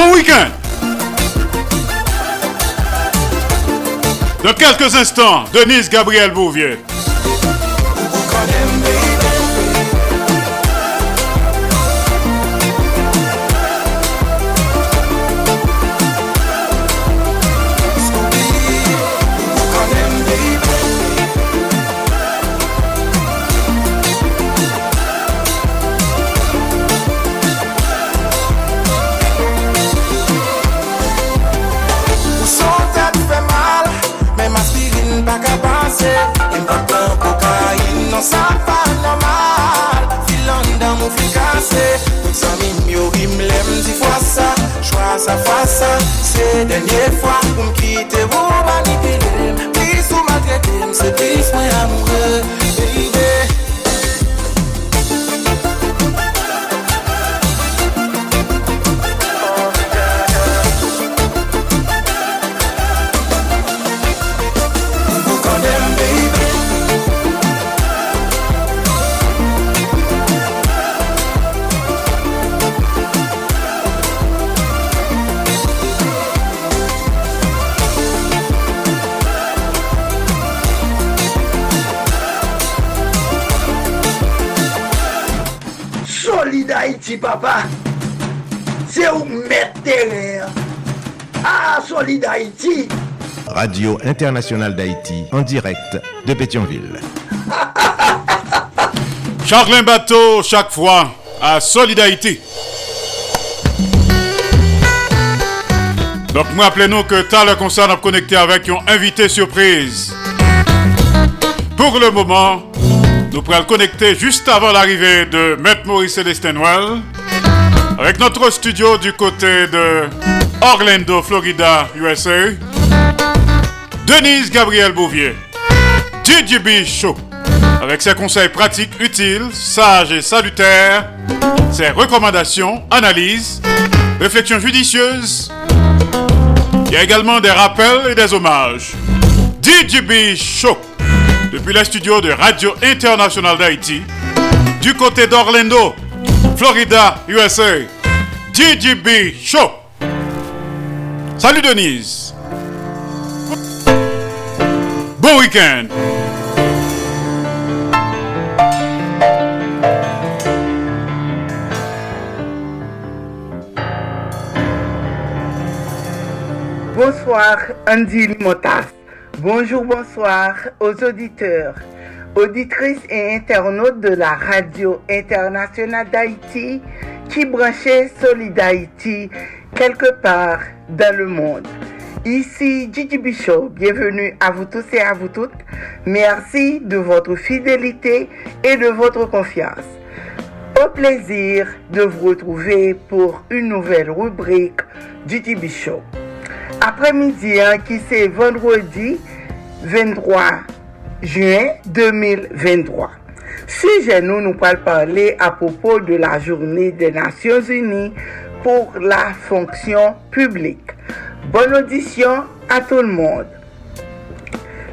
Speaker 5: Bon week-end. Dans quelques instants, Denise Gabriel Bouvier.
Speaker 17: fasa fasa Se denye fwa pou m kite ou manipilem Plis ou maltrete m se plis mwen amoure
Speaker 3: papa. C'est où mettre terrain. Ah, Solid Haïti.
Speaker 1: Radio Internationale d'Haïti en direct de Pétionville.
Speaker 5: Charlin Bateau, chaque fois, à Solidarité. Donc, moi, appelez-nous que t'as le concert à connecter avec un invité surprise. Pour le moment, pourrons le connecter juste avant l'arrivée de Maître Maurice Célestin Noël avec notre studio du côté de Orlando, Florida, USA. Denise Gabriel Bouvier, DJB Show, avec ses conseils pratiques, utiles, sages et salutaires, ses recommandations, analyses, réflexions judicieuses. Il y a également des rappels et des hommages. DJB Show, depuis les studios de Radio Internationale d'Haïti, du côté d'Orlando, Florida, USA. DJB Show. Salut Denise. Bon week-end.
Speaker 28: Bonsoir Andy Limotas. Bonjour, bonsoir aux auditeurs, auditrices et internautes de la Radio Internationale d'Haïti qui branchait Solid Haïti quelque part dans le monde. Ici Gigi Bichot, bienvenue à vous tous et à vous toutes. Merci de votre fidélité et de votre confiance. Au plaisir de vous retrouver pour une nouvelle rubrique Gigi Bichot. Après-midi, hein, qui c'est vendredi 23 juin 2023. Sujet nous, nous allons parler à propos de la journée des Nations Unies pour la fonction publique. Bonne audition à tout le monde.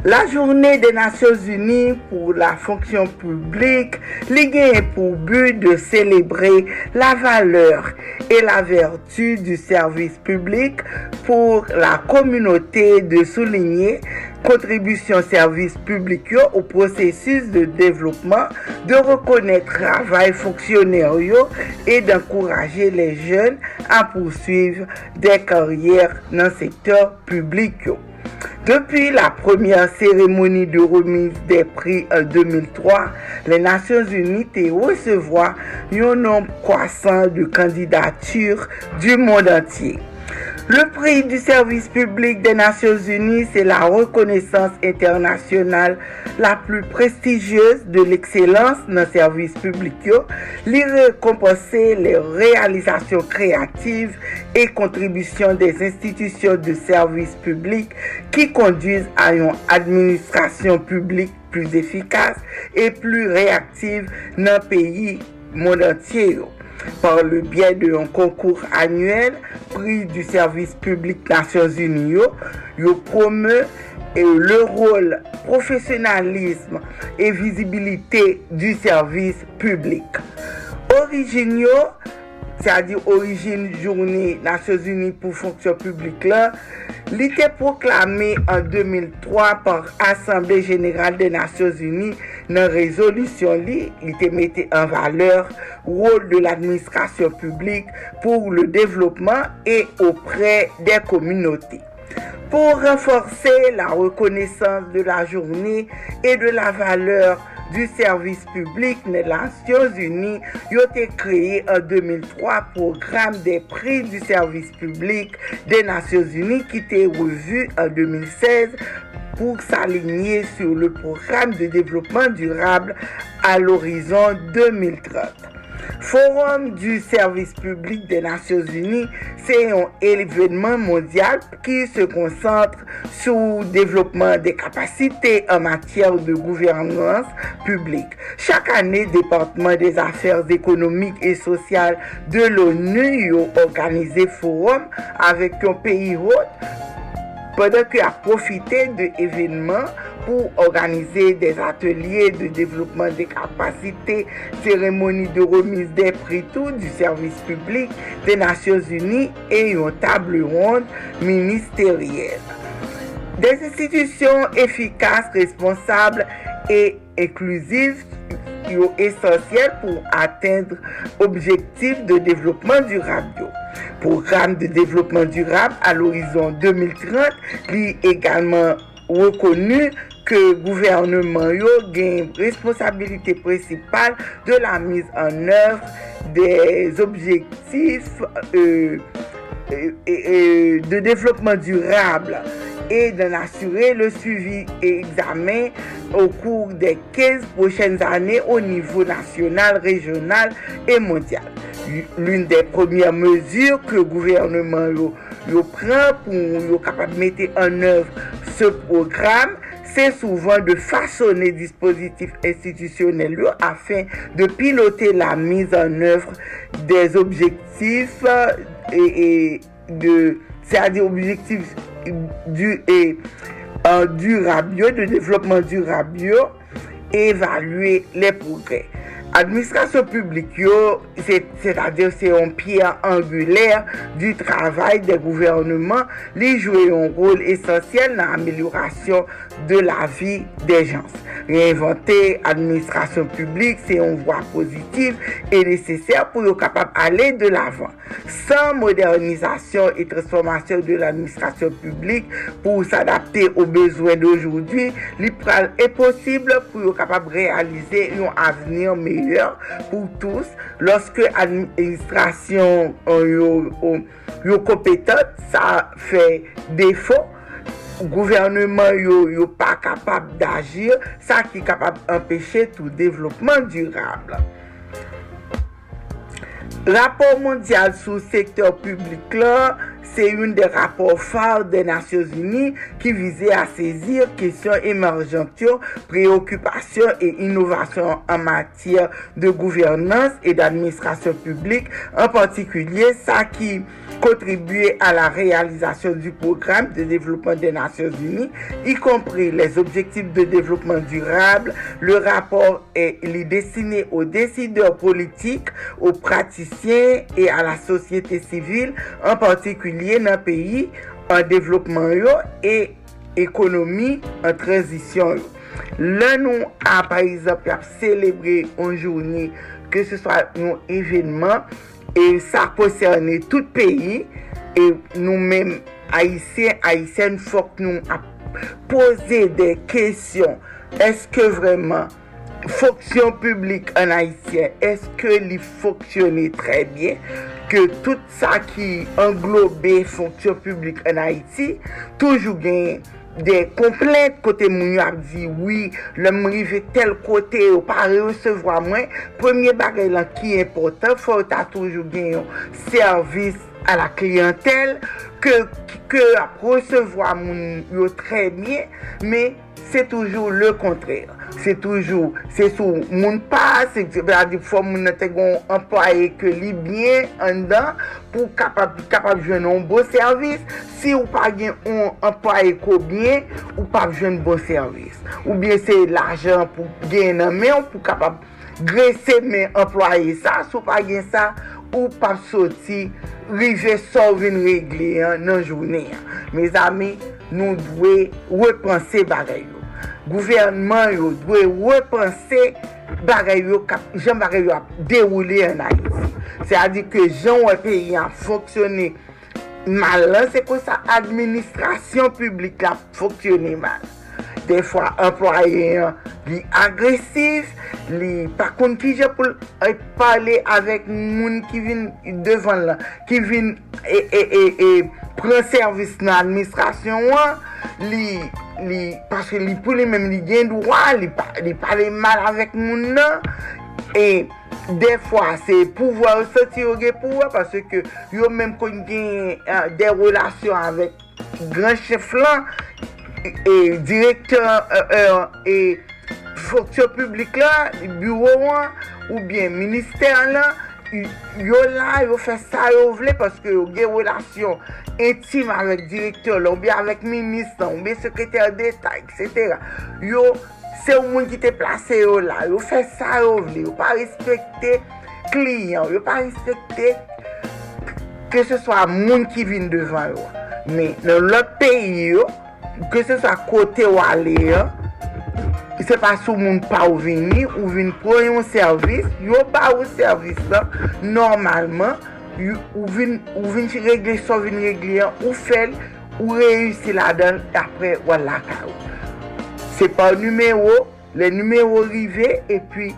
Speaker 28: La journée des Nations Unies pour la fonction publique ligue pour but de célébrer la valeur et la vertu du service public pour la communauté de souligner contribution service public au processus de développement, de reconnaître travail fonctionnaire et d'encourager les jeunes à poursuivre des carrières dans le secteur public. Depuis la première cérémonie de remise des prix euh, en 2003, les Nations Unies te recevoit yon nombre croissant de candidatures du monde entier. Le prix du service public des Nations Unies, c'est la reconnaissance internationale la plus prestigieuse de l'excellence dans le service public. L'y récompenser les réalisations créatives et contributions des institutions de service public qui conduisent à une administration publique plus efficace et plus réactive dans le pays monde entier. Par le biais d'un concours annuel, prix du service public Nations Unies, yo promeut le rôle, professionnalisme et visibilité du service public. Origine yo, c'est-à-dire origine journée Nations Unies pour fonction publique là, l'était proclamé en 2003 par Assemblée générale des Nations Unies Nan rezolusyon li, li te mette an valeur wòl de l'administrasyon publik pou le devlopman e opre de kominote. Pou renforse la rekonesans de la jouni e de la valeur du servis publik nan Nasyons Uni, yo te kreye an 2003 program de pri du servis publik de Nasyons Uni ki te revu an 2016 pour s'aligner sur le programme de développement durable à l'horizon 2030. Forum du service public des Nations Unies, c'est un événement mondial qui se concentre sur le développement des capacités en matière de gouvernance publique. Chaque année, le département des affaires économiques et sociales de l'ONU a organisé forum avec un pays hôte pendant qu'il a profité de événements pour organiser des ateliers de développement des capacités, cérémonies de remise des prix tout du service public des Nations Unies et une table ronde ministérielle. Des institutions efficaces, responsables et inclusives essentielles pour atteindre l'objectif de développement durable. Programme de développement durable à l'horizon 2030 est également reconnu que gouvernement yo gagne responsabilité principale de la mise en œuvre des objectifs euh, euh, euh, de développement durable et d'en assurer le suivi et examen au cours des 15 prochaines années au niveau national, régional et mondial. L'une des premières mesures que le gouvernement prend pour capable mettre en œuvre ce programme, c'est souvent de façonner dispositifs institutionnels yo, afin de piloter la mise en œuvre des objectifs euh, et de c'est-à-dire objectifs du et euh, durable, de développement durable, et évaluer les progrès. Yo, c'est- c'est-à-dire c'est un pierre angulaire du travail des gouvernements, les jouer un rôle essentiel dans l'amélioration de la vie des gens. Réinventer administration publique, c'est une voie positive et nécessaire pour être capable d'aller de l'avant. Sans modernisation et transformation de l'administration publique pour s'adapter aux besoins d'aujourd'hui, l'IPRAL est possible pour être capable de réaliser un avenir superior pou tous. Lorske administrasyon euh, yo, yo, yo kompetant, sa fe defo. Gouvernement yo, yo pa kapab d'agir, sa ki kapab empeshe tout devlopman durable. Rapport mondial sou sektor publik la, c'est une des rapports phares des Nations Unies qui visait à saisir questions émergentes, préoccupations et innovations en matière de gouvernance et d'administration publique, en particulier ça qui contribuait à la réalisation du programme de développement des Nations Unies, y compris les objectifs de développement durable. Le rapport est il est destiné aux décideurs politiques, aux praticiens et à la société civile, en particulier liye nan peyi an devlopman yo e ekonomi an tranzisyon yo. Le nou a parizap ap celebre an jouni ke se swa nou evenman e sa konserne tout peyi e nou men Haitien, Haitien fok nou ap pose de kesyon eske vreman Foksyon publik an Haitien, eske li foksyone tre bien? Ke tout sa ki englobe foksyon publik an Haiti, toujou gen de komplek kote moun yo ap di, oui, le mrive tel kote yo pa recevwa mwen, premye bagay lan ki important, fote a toujou gen yon servis a la kliyantel ke, ke ap resevoa moun yo tremye, me se toujou le kontrèr. Se toujou, se sou moun pa, se di fò moun nete gon employe ke li byen an dan pou kapab, kapab jwen an bo servis. Si ou pa gen an employe ko byen, ou pa jwen bo servis. Ou byen se l'ajan pou gen nan men, ou pou kapab gresse men employe sa, sou pa gen sa, ou pap soti, rive so vin regle an, nan jounen. Me zami, nou dwe repanse bagay yo. Gouvernman yo dwe repense bagay yo kap, jen bagay yo ap deroule an a yisi. Se a di ke jen wè peyi an foksyone malan, se kon sa administrasyon publik la foksyone malan. De defwa employen li agresif, li pa kon ki je pou e euh, pale avèk moun ki vin devan la, ki vin e, e, e, e pren servis nan administrasyon wan, li, li, paske li pou li menm li gen dwa, li, pa, li pale mal avèk moun nan, e... De fwa, se pouvo ou soti ou gen pouvo Pase ke yo menm kon gen uh, De relasyon avek Gran chef lan E direktor e, e, e fonksyon publik la, bureau an, ou bien minister la, yo la yo fè sa yo vle paske yo gen relasyon intime avèk direktor la, ou bien avèk minister, ou bien sekretèr d'Etat, etc. Yo, se ou moun ki te plase yo la, yo fè sa yo vle, yo pa respekte kliyan, yo pa respekte ke se swa moun ki vin devan yo. Men, nan lòt peyi yo, ke se sa kote wale ya, se pa sou moun pa ou vini, ou vini pou yon servis, yo ba ou servis la, normalman, ou vini vin si regle so, vini regle yon, ou fel, ou reyusi la dan, apre wala ka ou. Se pa numero, le numero rive, e pi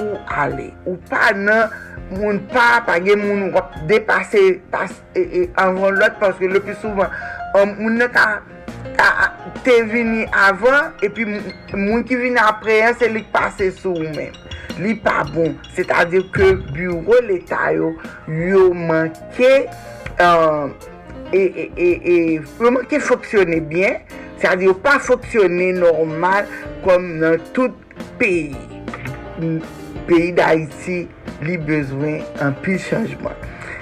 Speaker 28: ou ale. Ou pa nan, moun pa, pa gen moun wap depase, pas, e, e, anvan lot, paske le pi souvan, moun ne ka te vini avan, epi moun ki vini apreyen, se li pase sou men. Li pa bon. Se ta dir ke bureau l'Etat yo, yo manke, uh, e, yo manke foksyone bien, se ta dir yo pa foksyone normal, kom nan tout peyi. Peyi da iti, li bezwen an pi chanjman.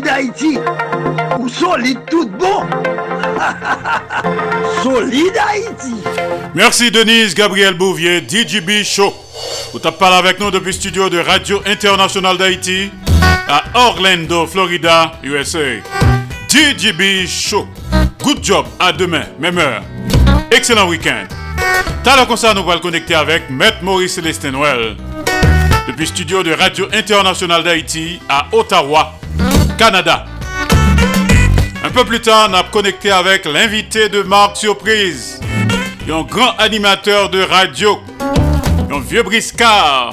Speaker 3: Solide Haïti ou solide tout bon. solide Haïti.
Speaker 5: Merci Denise Gabriel Bouvier, DJB Show. Vous t'as parlé avec nous depuis le studio de Radio Internationale d'Haïti à Orlando, Florida, USA. DJB Show. Good job, à demain, même heure. Excellent week-end. T'as le concert, nous allons connecter avec Maître Maurice Célestin Noël. Depuis le studio de Radio Internationale d'Haïti à Ottawa, Un peu plus tard, on a connecté avec l'invité de Marc Surprise, un grand animateur de radio, un vieux briscard,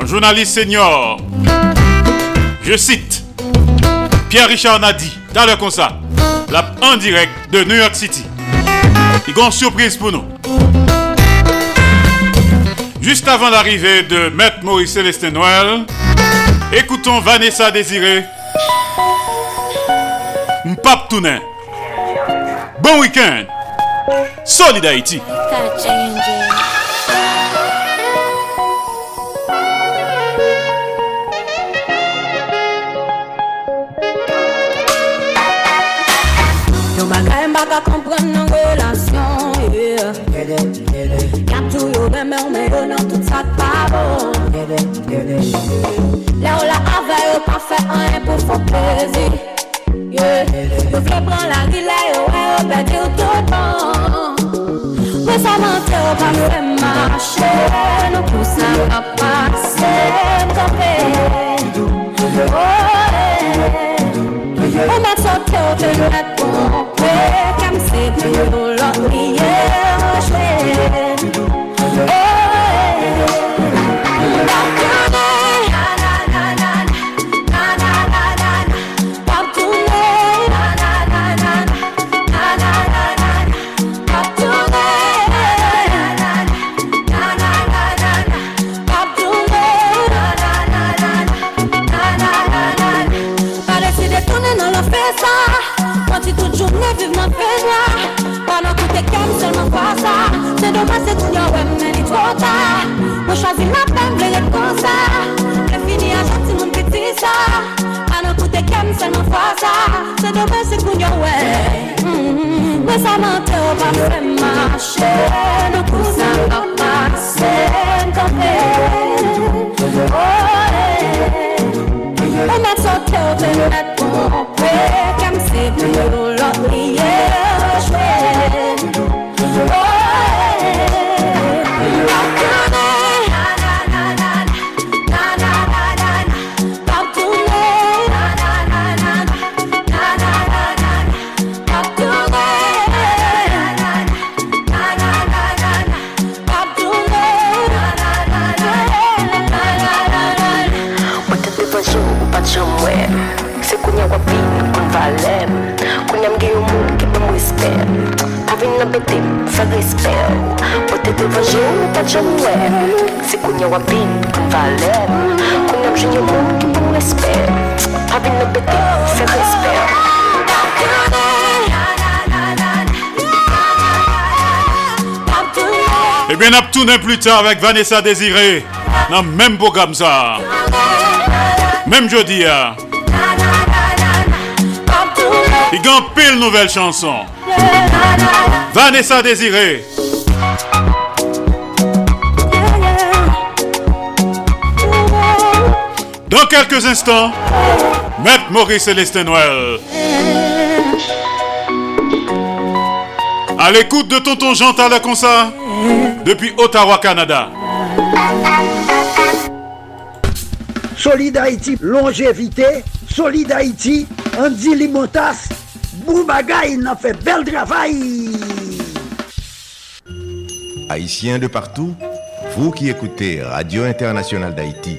Speaker 5: un journaliste senior. Je cite Pierre-Richard Nadi, dans le concert, en direct de New York City. Il y surprise pour nous. Juste avant l'arrivée de Maître Maurice Célestin Noël, Écoutons Vanessa Désiré. Mpap Tounen. Bon week-end. Solid Haïti.
Speaker 29: Kompren nan relasyon tou yo reme ou me yo nan tout sa pa bon Le ou la ave yo pa fe an pou fò plezi Yo vle la gile yo e yo pedi ou tout bon. Wè sa mante ou pa fè mache Nou pou sa pa pase Mkape Ou met sote ou te met pompe Kam se yo liye Chwe Pa koute kem selman kwa sa Se doman se tout yo wè Mwen sa mante ou pa fè mache Nou pou sa pa pase Mkape Ou met sote ou te met
Speaker 30: respel
Speaker 5: Eh bien, on plus tard avec Vanessa Désiré. Dans le même programme ça. Même jeudi. hein. Il y a une pile nouvelle chanson. Vanessa Désiré. Dans quelques instants, Maître Maurice Célestin Noël. À l'écoute de Tonton Jean Talaconsa depuis Ottawa, Canada.
Speaker 3: Solid Haïti, longévité. Solid Haïti, Andy Limotas. Boubagaï, n'a fait bel travail.
Speaker 1: Haïtiens de partout, vous qui écoutez Radio Internationale d'Haïti,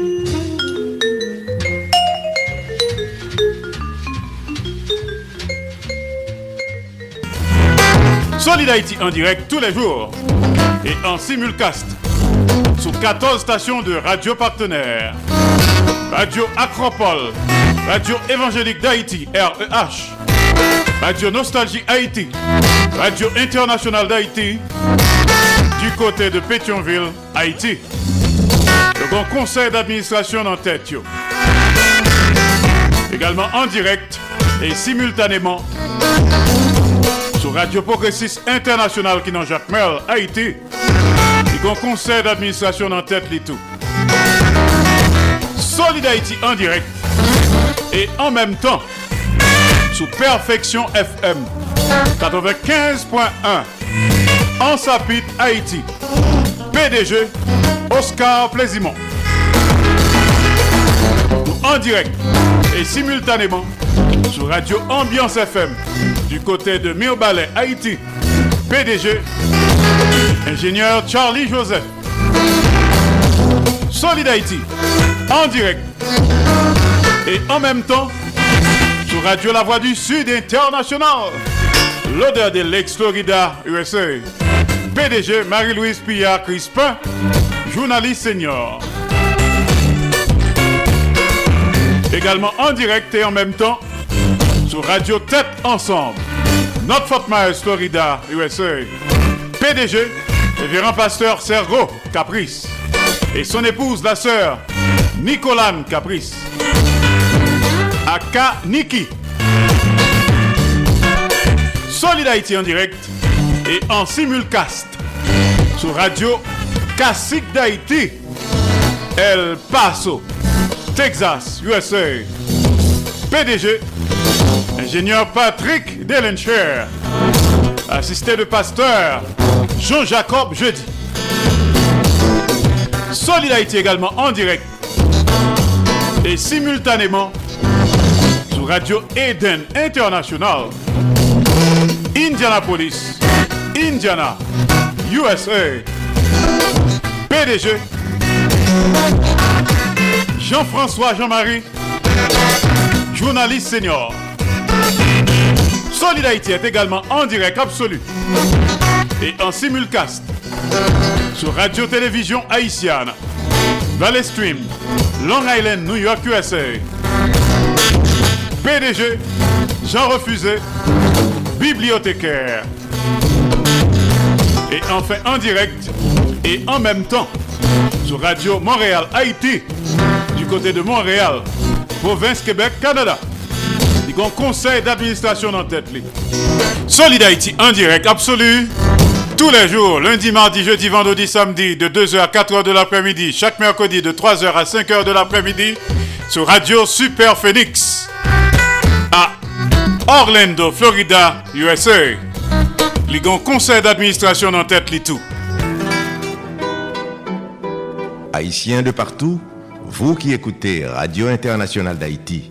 Speaker 5: Solid Haïti en direct tous les jours et en simulcast sur 14 stations de radio partenaires. Radio Acropole, Radio Évangélique d'Haïti, REH, Radio Nostalgie Haïti, Radio Internationale d'Haïti, du côté de Pétionville, Haïti. Le grand conseil d'administration en tête. Également en direct et simultanément Radio Progressiste International qui dans Jacques Merle, Haïti. Et grand conseil d'administration en tête les tout. Solid Haïti en direct et en même temps sous Perfection FM 95.1 en Sapit Haïti. PDG Oscar Plaisimont. En direct et simultanément sur Radio Ambiance FM du côté de Mirbalet, Haïti. PDG ingénieur Charlie Joseph. Solid Haïti en direct et en même temps sur Radio La Voix du Sud International. L'odeur de l'ex-Florida, USA. PDG Marie-Louise Pillard Crispin, journaliste senior. Également en direct et en même temps sur Radio Tête Ensemble. Notre Fort Myers, Florida, USA. PDG révérend pasteur Sergo Caprice et son épouse, la sœur Nicolane Caprice. Aka Niki. Solid Haïti en direct et en simulcast sur Radio Classique d'Haïti, El Paso, Texas, USA. PDG, ingénieur Patrick Delencher, assisté de pasteur Jean-Jacob Jeudi. Solid Haïti également en direct et simultanément sur Radio Eden International, Indianapolis, Indiana, USA. PDG, Jean-François Jean-Marie, journaliste senior. Solid Haïti est également en direct absolu et en simulcast sur Radio-Télévision Haïtienne, Valley Stream, Long Island, New York, USA. PDG, Jean Refusé, bibliothécaire. Et enfin en direct et en même temps sur Radio Montréal Haïti du côté de Montréal, province Québec, Canada. Un conseil d'administration en tête. Solid Haïti en direct absolu tous les jours, lundi, mardi, jeudi, vendredi, samedi, de 2h à 4h de l'après-midi, chaque mercredi de 3h à 5h de l'après-midi, sur Radio Super Phoenix à Orlando, Florida, USA. Ligon conseil d'administration en tête, tout.
Speaker 1: Haïtiens de partout, vous qui écoutez Radio Internationale d'Haïti,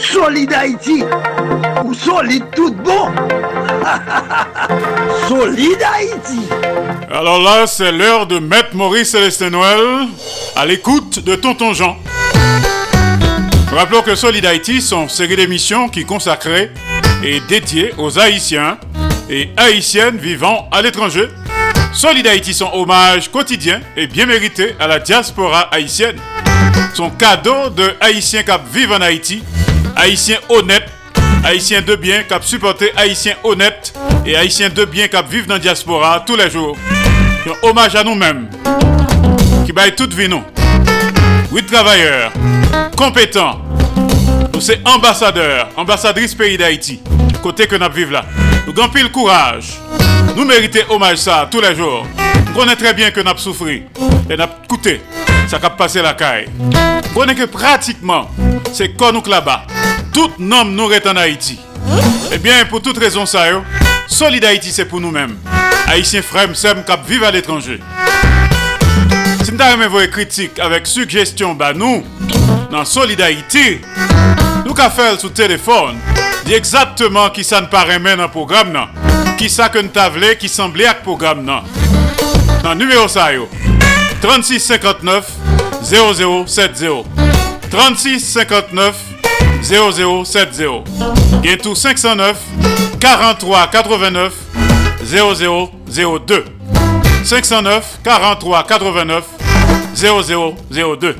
Speaker 3: Solid Haïti ou solide tout bon Solid Haïti
Speaker 5: Alors là, c'est l'heure de Maître Maurice Célestin Noël à l'écoute de Tonton Jean. Rappelons que Solid Haïti sont série d'émissions qui consacrées et dédiées aux Haïtiens et Haïtiennes vivant à l'étranger. Solid Haïti, son hommage quotidien et bien mérité à la diaspora haïtienne. Son cadeau de Haïtiens qui vivent en Haïti, Haïtiens honnêtes, Haïtiens de bien qui supporté Haïtiens honnêtes et Haïtiens de bien qui vivent dans la diaspora tous les jours. Un hommage à nous-mêmes qui baillent toute vie nous. Oui, travailleurs, compétents, nous sommes ambassadeurs, ambassadrices pays d'Haïti, côté que nous vivons là. Nous avons le courage. Nous méritons hommage ça tous les jours. Nous connaissons très bien que nous avons souffert et nous avons coûté. ça cap passer la caille. Connais que pratiquement, c'est Konouk là-bas. Tout homme nous est en Haïti. Eh bien, pour toute raison ça, Solid Haïti, c'est pour nous-mêmes. Haïtiens frères, sem cap vivent à l'étranger. Si nous avons vos critiques avec suggestions, bah nous, dans Solid Haïti, nous qu'à faire sous téléphone, dit exactement qui ça ne paraît même dans le programme, non. qui ça que nous t'avons, qui semblait avec le programme. Non. Dans numéro ça, 3659 0070. 36 59 0070. Et tout 509 43 89 0002. 509 43 89 0002.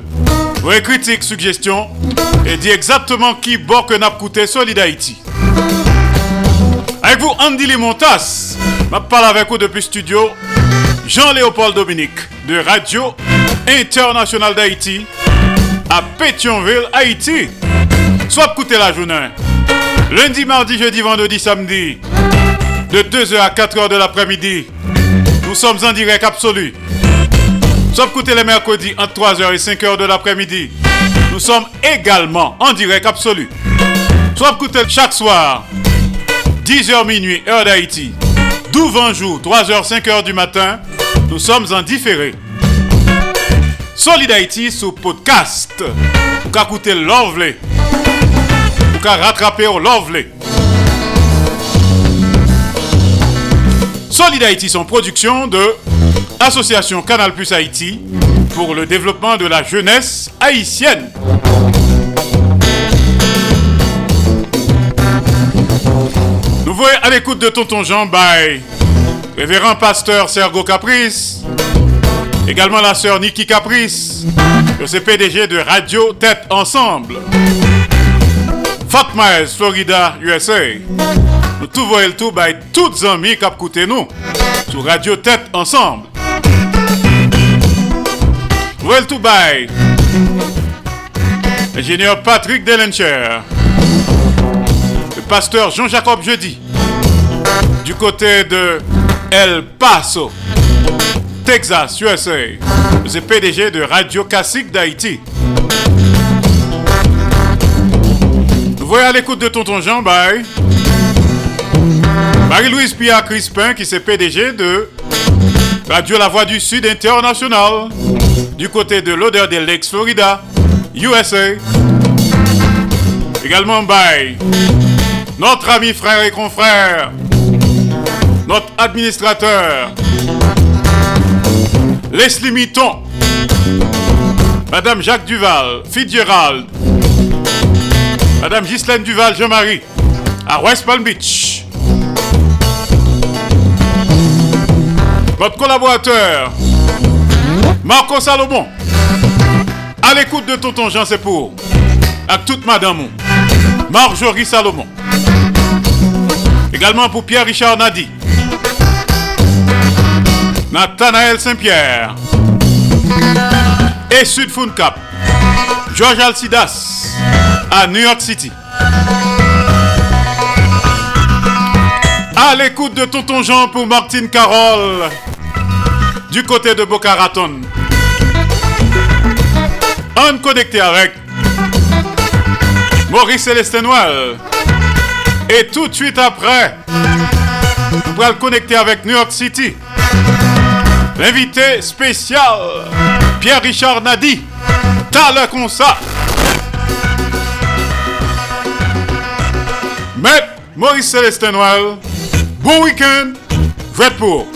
Speaker 5: Vos critiques, suggestions et dit exactement qui bord que n'a coûté Solid Haïti. Avec vous, Andy Limontas. Je parle avec vous depuis studio Jean-Léopold Dominique de Radio Internationale d'Haïti à Pétionville, Haïti. Soit écoutez la journée. Lundi, mardi, jeudi, vendredi, samedi. De 2h à 4h de l'après-midi. Nous sommes en direct absolu. Soit écoutez les mercredis entre 3h et 5h de l'après-midi. Nous sommes également en direct absolu. Soit écoutez chaque soir. 10h minuit, heure d'Haïti. 12 20 jours, 3h, 5h du matin. Nous sommes en différé. Solid Haïti sous podcast. Pouvez écouter Lovely. Vous pouvez rattraper Lovely. Solid Haïti sont production de Association Canal Plus Haïti pour le développement de la jeunesse haïtienne. Nous voyons à l'écoute de Tonton Jean by Révérend Pasteur Sergo Caprice, également la sœur Niki Caprice, le PDG de Radio Tête Ensemble, Fatma Florida, USA. Nous tout voyons tout by toutes amis qui écouté nous sur Radio Tête Ensemble. Nous voyons tout by Ingénieur Patrick Delencher, le pasteur Jean-Jacob Jeudi, du côté de El Paso, Texas, USA, le PDG de Radio Classique d'Haïti. Nous voyons à l'écoute de Tonton Jean by Marie-Louise Pia Crispin, qui est PDG de Radio La Voix du Sud International, du côté de l'odeur de Lakes, Florida, USA. Également by notre ami frère et confrère, notre administrateur, Leslie Mitton, Madame Jacques Duval, Fitzgerald, Madame Ghislaine Duval, Jean-Marie, à West Palm Beach. Votre collaborateur, Marco Salomon, à l'écoute de Tonton Jean, c'est pour, à toute madame, Marjorie Salomon. Également pour Pierre-Richard Nadi. Nathanaël Saint-Pierre. Et Sud Cap. George Alcidas à New York City. À l'écoute de Tonton Jean pour Martine Carole du côté de Boca Raton. On connecté avec Maurice Célestin Noël. Et tout de suite après, on va le connecter avec New York City. L'invité spécial, Pierre-Richard Nadi. T'as le consa. Mais Maurice Célestin Noël, bon week-end, faites pour.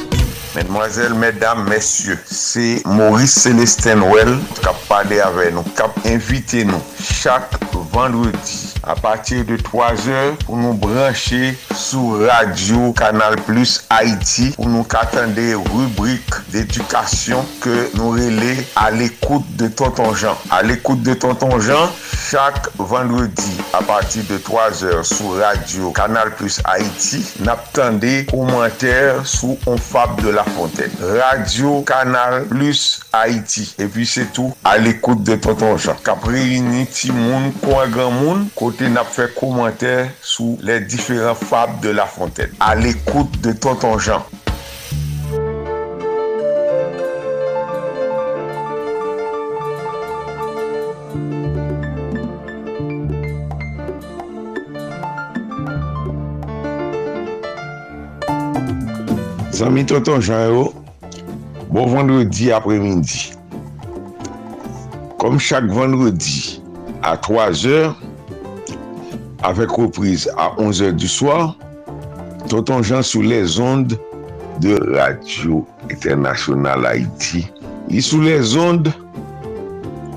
Speaker 15: Mesdemoiselles, mesdames, messieurs, c'est Maurice Célestin Well qui a parlé avec nous, qui a invité nous chaque vendredi a patir de 3 or pou nou branche sou radio Kanal Plus Haiti pou nou katande rubrik d'edukasyon ke nou rele al ekoute de Tonton Jean. Al ekoute de Tonton Jean, chak vendredi a patir de 3 or sou radio Kanal Plus Haiti nap tende komenter sou On Fab de la Fontaine. Radio Kanal Plus Haiti. E pi se tou al ekoute de Tonton Jean. Kapre yini ti moun, kwa gran moun, kote kote nap fè komantè sou lè diferent fab de La Fontaine. A l'ekoute de Tonton Jean. Zami Tonton Jean yo, bon vendredi apremidi. Kom chak vendredi a 3 or, avec reprise à 11h du soir, Tonton Jean sous les ondes de Radio Internationale Haïti. Il est sous les ondes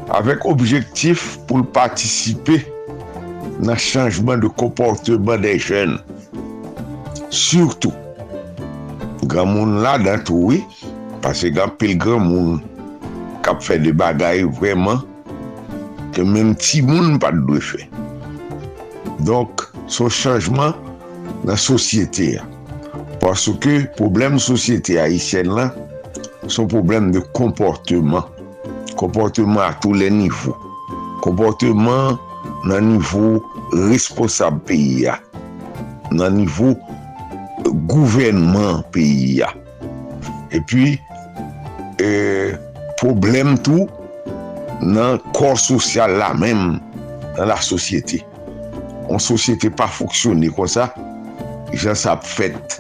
Speaker 15: avec objectif pour participer dans le changement de comportement des jeunes. Surtout, grand monde là dans tout, oui, parce que grand pile grand monde qui a fait des bagailles vraiment que même petit monde pas de faire. Donk, son chanjman nan sosyete ya. Paske problem sosyete Haitien lan, son problem de komporteman. Komporteman a tou le nivou. Komporteman nan nivou responsab peyi ya. Nan nivou gouvenman peyi ya. E pi, e, problem tou nan kor sosyal la menm nan la sosyete. an sosyete pa foksyone kon sa, jan sa ap fèt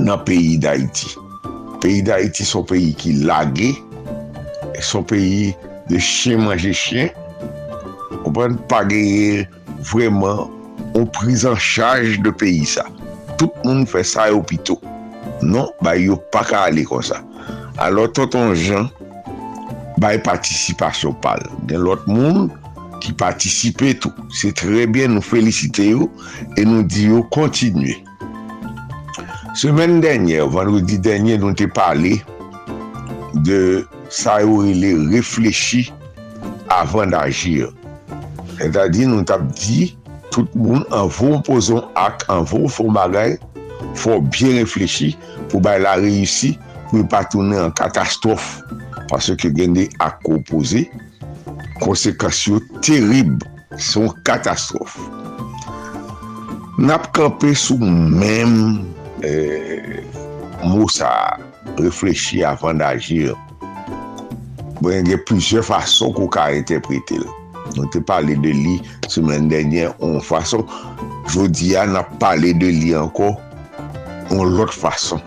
Speaker 15: nan peyi d'Haïti. Peyi d'Haïti son peyi ki lage, son peyi de chien manje chien, ou ban pa geye vreman ou priz an chaj de peyi sa. Tout moun fè sa yo pito. Non, ba yo pa ka ale kon sa. Alors, ton ton jan, ba e patisipasyon pal. Gen lot moun, ki patisipe tou. Se tre bien nou felicite yo e nou di yo kontinue. Semen denye, vendredi denye, nou te pale de sa yo ele reflechi avan d'agir. E da di nou tap di, tout moun an von poson ak, an von fon bagay, fon bien reflechi pou bay la reyusi pou pa toune an katastrof. Pase ke gen de ak opose, konsekasyon terib, son katastrof. Nap kampe sou mèm eh, mousa reflechi avan d'agir. Mwen gen plizye fason kou ka interprete lè. Nou te pale de li semen denyen on fason. Jodi ya nap pale de li anko on lot fason.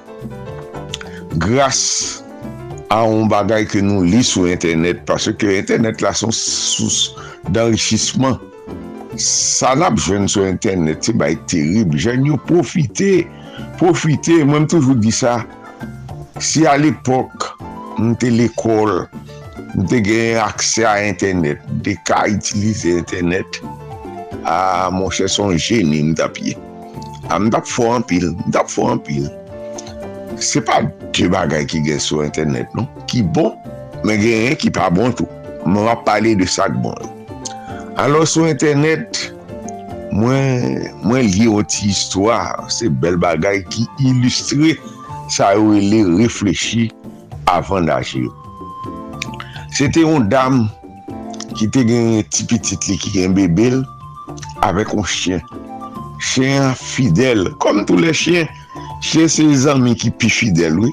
Speaker 15: Gras a un bagay ke nou li sou internet pase ke internet la son sous d'enrichisman sa nap jwen sou internet se bay terib, jen yo profite profite, mwen toujou di sa si al epok mte l'ekol mte gen akse a internet de ka itilize internet a monshe son geni mta pye a mta fwo anpil mta fwo anpil se pa te bagay ki gen sou internet non, ki bon, men gen yon ki pa bon tou. Mwen wap pale de sak bon. Alo sou internet, mwen, mwen li yon ti histwa, se bel bagay ki ilustre sa yo li reflechi avan da che. Se te yon dam ki te gen yon tipi titli ki gen bebel avek yon chen. Chen fidel, kom tou le chen Se se zami ki pi fidel, oui.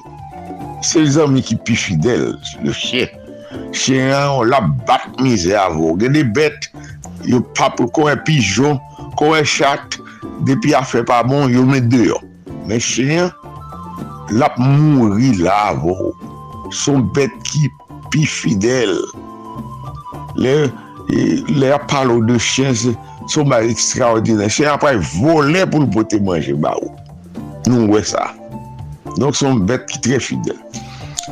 Speaker 15: Se zami ki pi fidel, le chien. Chien an, on la bat mize avou. Gen de bet, yo pap kowe pijon, kowe chat, depi a fe pa bon, yo me deyo. Men chien, la mouri la avou. Son bet ki pi fidel. Le, le a palo de chien, son ba ekstraordine. Chien apay vole pou l'pote manje ba ou. Oh. Nou wè sa. Donk son bet ki tre fidel.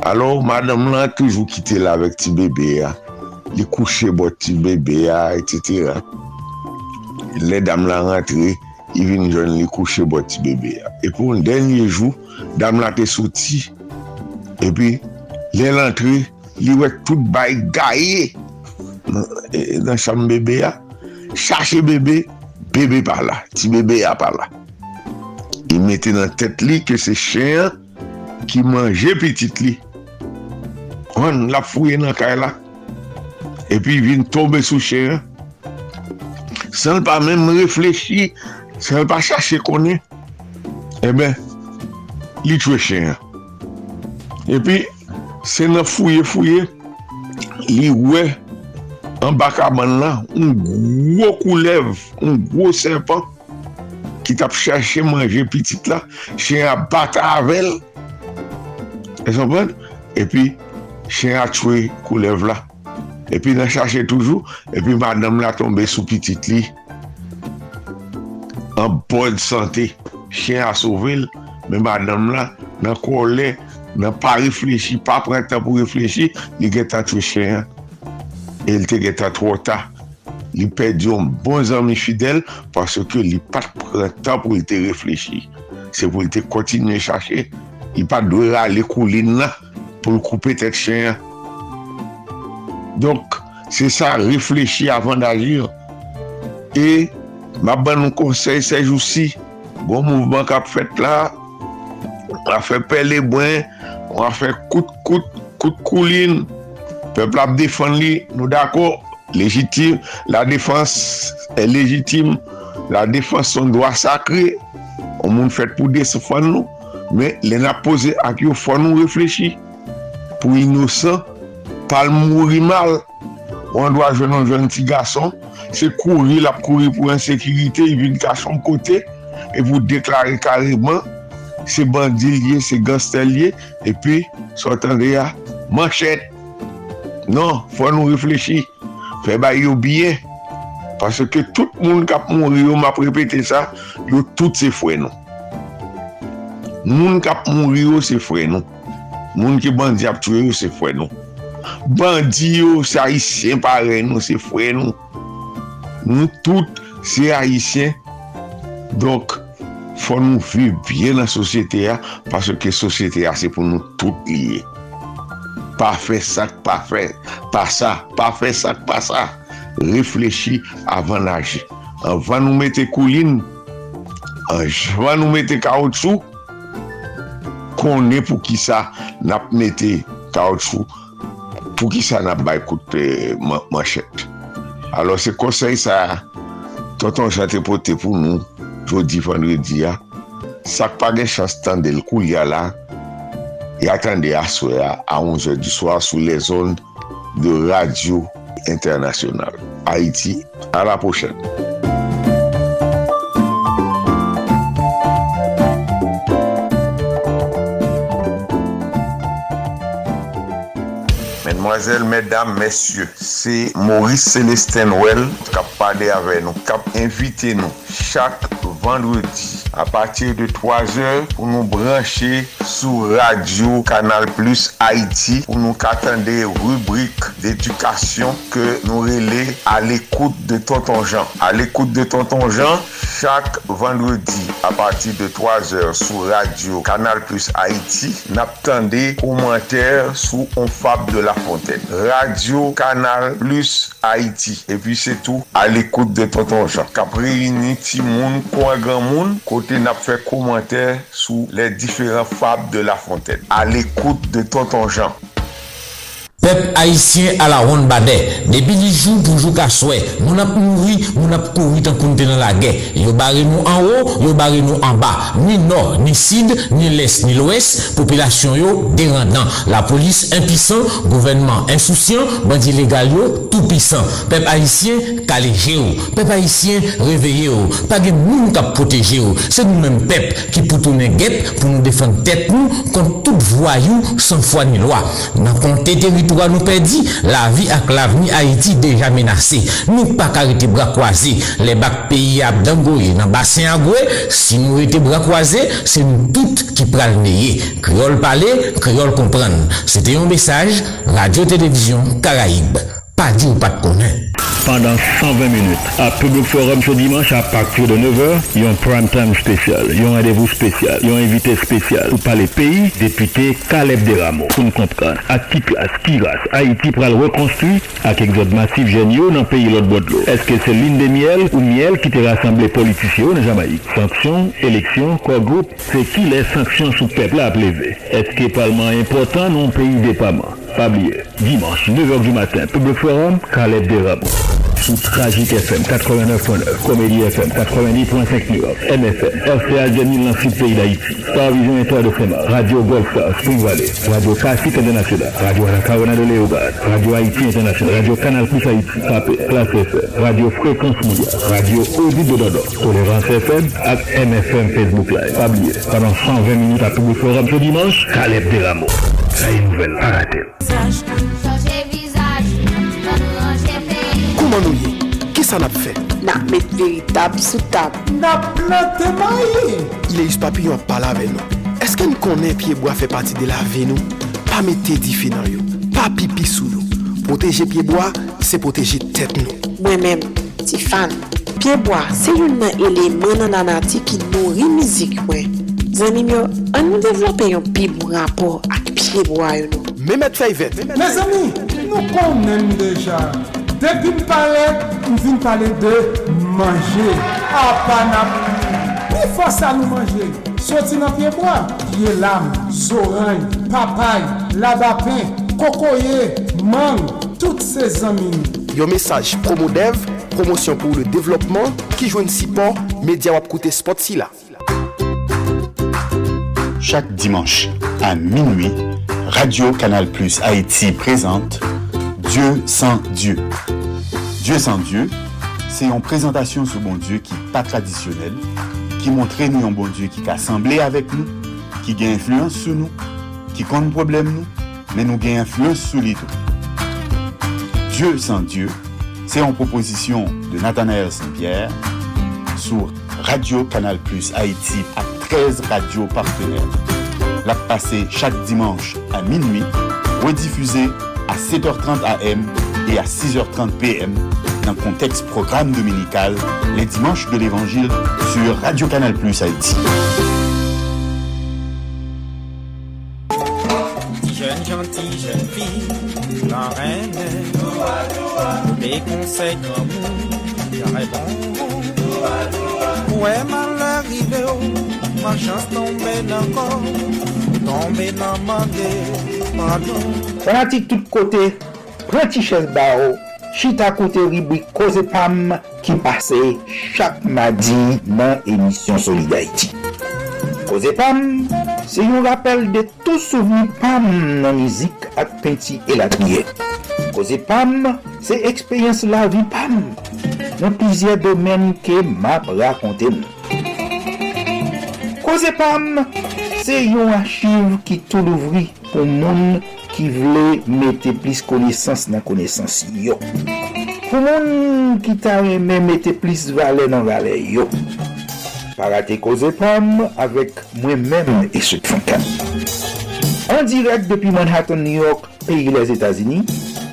Speaker 15: Alors, madame lan toujou kite la vek ti bebe ya. Li kouche bot ti bebe ya, etc. Le dam lan rentre, i vin joun li kouche bot ti bebe ya. E pou un denye jou, dam lan te soti. E pi, le rentre, li wek tout bay gaye nan eh, chanm bebe ya. Chache bebe, bebe pa la, ti bebe ya pa la. I mette nan tet li ke se chen ki manje pitit li. Wan la fouye nan kay la. E pi vin tombe sou chen. San pa men reflechi, san pa chache konen. E ben, li chwe chen. E pi, se nan fouye fouye, li we an baka man la, un gwo koulev, un gwo serpant. ki tap chache manje pitit la, chen a bata avel, e son bon, e pi, chen a twe koulev la, e pi nan chache toujou, e pi madame la tombe sou pitit li, an bon sante, chen a souvel, men madame la nan kolè, nan pa reflechi, pa prentan pou reflechi, li geta twe chen, el te geta tro ta, li pedi yon bon zami fidel parce ke li pat prentan pou li te reflechi. Se pou li te kontinye chache, li pat dwe rale kou li nan pou li koupe tet chen. Donk, se sa reflechi avan d'agir. E, ma ban nou konsey sej ou si, bon mouvman kap fet la, a fe pele bwen, a fe kout kout, kout koulin, pepl ap defan li, nou dako, légitime, la défense est légitime, la défense son droit sacré, on moun fète pou défendre nous, mais les n'a posé à qui faut nous réfléchir. Pour innocent, pas le mourir mal. On doit jouer un jeune petit garçon, c'est courir, la courir pour insécurité, il vient cacher son côté, et vous déclarez carrément, c'est bandit lié, c'est gangster lié, et puis, s'entendez à manchette. Non, faut nous réfléchir. fè ba yo biyen. Paske tout moun kap moun riyo, m ap repete sa, yo tout se fwe nou. Moun kap moun riyo se fwe nou. Moun ki bandi ap tue yo se fwe nou. Bandi yo se haisyen pare nou, se fwe nou. Nou tout se haisyen. Donk, fwa nou vi bien nan sosyete ya, paske sosyete ya se pou nou tout liye. pa fe sak pa fe pa sa, pa fe sak pa sa. Reflechi avan aji avan nou mette koulin avan nou mette kaoutchou. Konen pou ki sa nap mette kaoutchou. Pou ki sa nap bay koute manchet alo se konsey sa tonton chate pote pou nou. Jodi vendredi ya. Sak pa gen chas tan del kou ya la. e atande aswe a 11 du swa sou le zon de radio internasyonal. Haiti, a la pochene. Mesdames, messieurs, c'est Maurice Célestin Well qui a parlé avec nous, qui a invité nous chaque vendredi à partir de 3 heures pour nous brancher sur Radio Canal Plus Haïti pour nous attendre des rubriques d'éducation que nous relais à l'écoute de Tonton Jean. À l'écoute de Tonton Jean, chaque vendredi à partir de 3 heures sur Radio Canal Plus Haïti, n'attendez commentaires sous On Fab de la Fontaine. Radio Canal Plus Haïti. Et puis c'est tout à l'écoute de Tonton Jean. Cap réuni Timoun, Coin Grand Moun, côté n'a fait commentaire sous les différents fables de la Fontaine. À l'écoute de Tonton Jean.
Speaker 18: Peuple haïtien à la ronde badet. Depuis les jours pour jouer qu'à souhait. Mon ap mouri, mon ap couru tant qu'on dans la guerre. Yo barré nous en haut, yo barré nous en bas. Ni nord, ni sud, ni l'est, ni l'ouest. Population yo dérendant. La police impuissant, gouvernement insouciant, bandit légal yo tout puissant. Peuple haïtien calégé yo. Peuple haïtien réveillé yo. Pas de moun qui protéger yo. C'est nous-mêmes peuple qui pour tourner guêpe pour nous défendre tête nous contre tout voyou sans foi ni loi. Dans compter territoire nous perdit, la vie avec l'avenir Haïti déjà menacée. Nous pas arrêter bras croisés. Les bacs pays à Dangoye, dans bassin à si nous étions bras croisés, c'est nous toutes qui prenons le Créole parler, créole comprendre. C'était un message, Radio-Télévision Caraïbe. Pas dit ou pas de.
Speaker 7: Pendant 120 minutes, à Public Forum ce dimanche à partir de 9h, il y a un prime time spécial, il y a un rendez-vous spécial, il y a un invité spécial pour parler pays, député Caleb Deramo. Pour nous comprendre, à qui place, qui race, Haïti pour le reconstruire avec exode massif géniaux dans le pays l'autre bout de l'eau. Est-ce que c'est l'île des miel ou miel qui te rassemblé politiciens en Jamaïque? Sanctions, élections, quoi groupe, c'est qui les sanctions sous peuple à lever Est-ce que le Parlement important non pays dépendant? Pas oublier, dimanche 9h du matin, Public Forum, Caleb Deramo sous Tragique FM 89.9, Comédie FM 90.5 New York, MFM, RCA 2000 dans le pays d'Haïti, Star Vision de Fema, Radio Goldstar, Spring Valley, Radio Classique International, Radio Anacarona de Léogard, Radio Haïti International, Radio Canal Plus Haïti, Papé, Place FM, Radio Fréquence Mondiale, Radio Audit de Dodo, Tolérance FM, MFM Facebook Live. Pas oublier, pendant 120 minutes à Public Forum ce dimanche, Caleb Deramo. Ça y est, nouvelle, pas rater.
Speaker 31: Kouman nou ye? Ki sa nap fe?
Speaker 32: Nak met veritab sou tab.
Speaker 31: Nap plante maye! Ile yus papi yon pala ve nou. Eske n konen piyeboa fe pati de la ve nou? Pa mette di fe nan yo. Pa pipi sou nou. Proteje piyeboa, se proteje tet nou.
Speaker 32: Mwen men, ti fan. Piyeboa, se yon nan eleman nan anati ki nou rimizik mwen. Zanim yo, an nou devlope yon piyeboa rapor ak piyeboa yo nou.
Speaker 31: Memet Fayvet.
Speaker 33: Me zami, nou konen deja. Depi m pale, m vin pale de manje. Apanap. Mi fosa nou manje. Soti nan pieboa. Piye lam, zoran, papay, labapen, kokoye, man, tout se zamin.
Speaker 31: Yo mesaj Promodev, promosyon pou le devlopman, ki jwen si po, media wap koute spot si la.
Speaker 10: Chaque dimanche à minuit, Radio Canal Plus Haïti présente Dieu sans Dieu. Dieu sans Dieu, c'est une présentation sur bon Dieu qui n'est pas traditionnelle, qui montre nous un bon Dieu qui a assemblé avec nous, qui a influence sur nous, qui compte problème nous, mais nous a influence sur les tout. Dieu sans Dieu, c'est une proposition de Nathanaël Saint-Pierre sur Radio Canal Plus Haïti à 13 radios partenaires. La passé chaque dimanche à minuit, rediffusée à 7h30 AM et à 6h30 PM dans le contexte programme dominical les dimanches de l'Évangile sur Radio Canal Plus Haïti.
Speaker 12: Jeune gentille, jeune fille, conseils oh, ma chance tombée encore, Tombe nan mange, pardon
Speaker 13: Sanati tout kote, prenti ches ba ou Chita kote ribwi koze pam Ki pase chak madi nan emisyon Solidarity Koze pam, se yon rappel de tout souveni pam nan mizik ak penti elakye Koze pam, se ekspeyens la vi pam Nan plizye domen ke map rakonte mou. Koze pam, se Se yon achiv ki tou louvri pou moun ki vle mette plis konesans nan konesans yo. Pou moun ki ta reme mette plis vale nan vale yo. Parate koze pam avek mwen men eswe fankan. An direk depi Manhattan, New York, peyi les Etasini,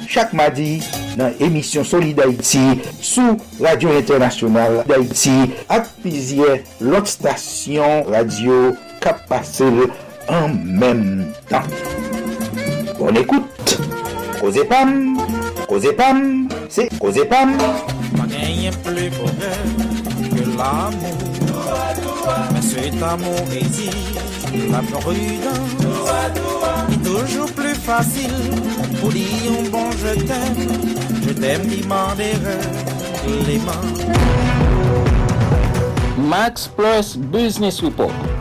Speaker 13: chak madi nan emisyon Soli d'Haïti sou Radio Internationale d'Haïti ak pizye lot stasyon radio kap pase en menm tan. Bon écoute. Causez Pam, Causez Pam, c'est Causez Pam.
Speaker 12: Plus bonheur que l'amour. Mais cet amour exige la prudence. Toujours plus facile pour dire un bon je t'aime. Je t'aime demander les mains.
Speaker 34: Max Plus Business Report,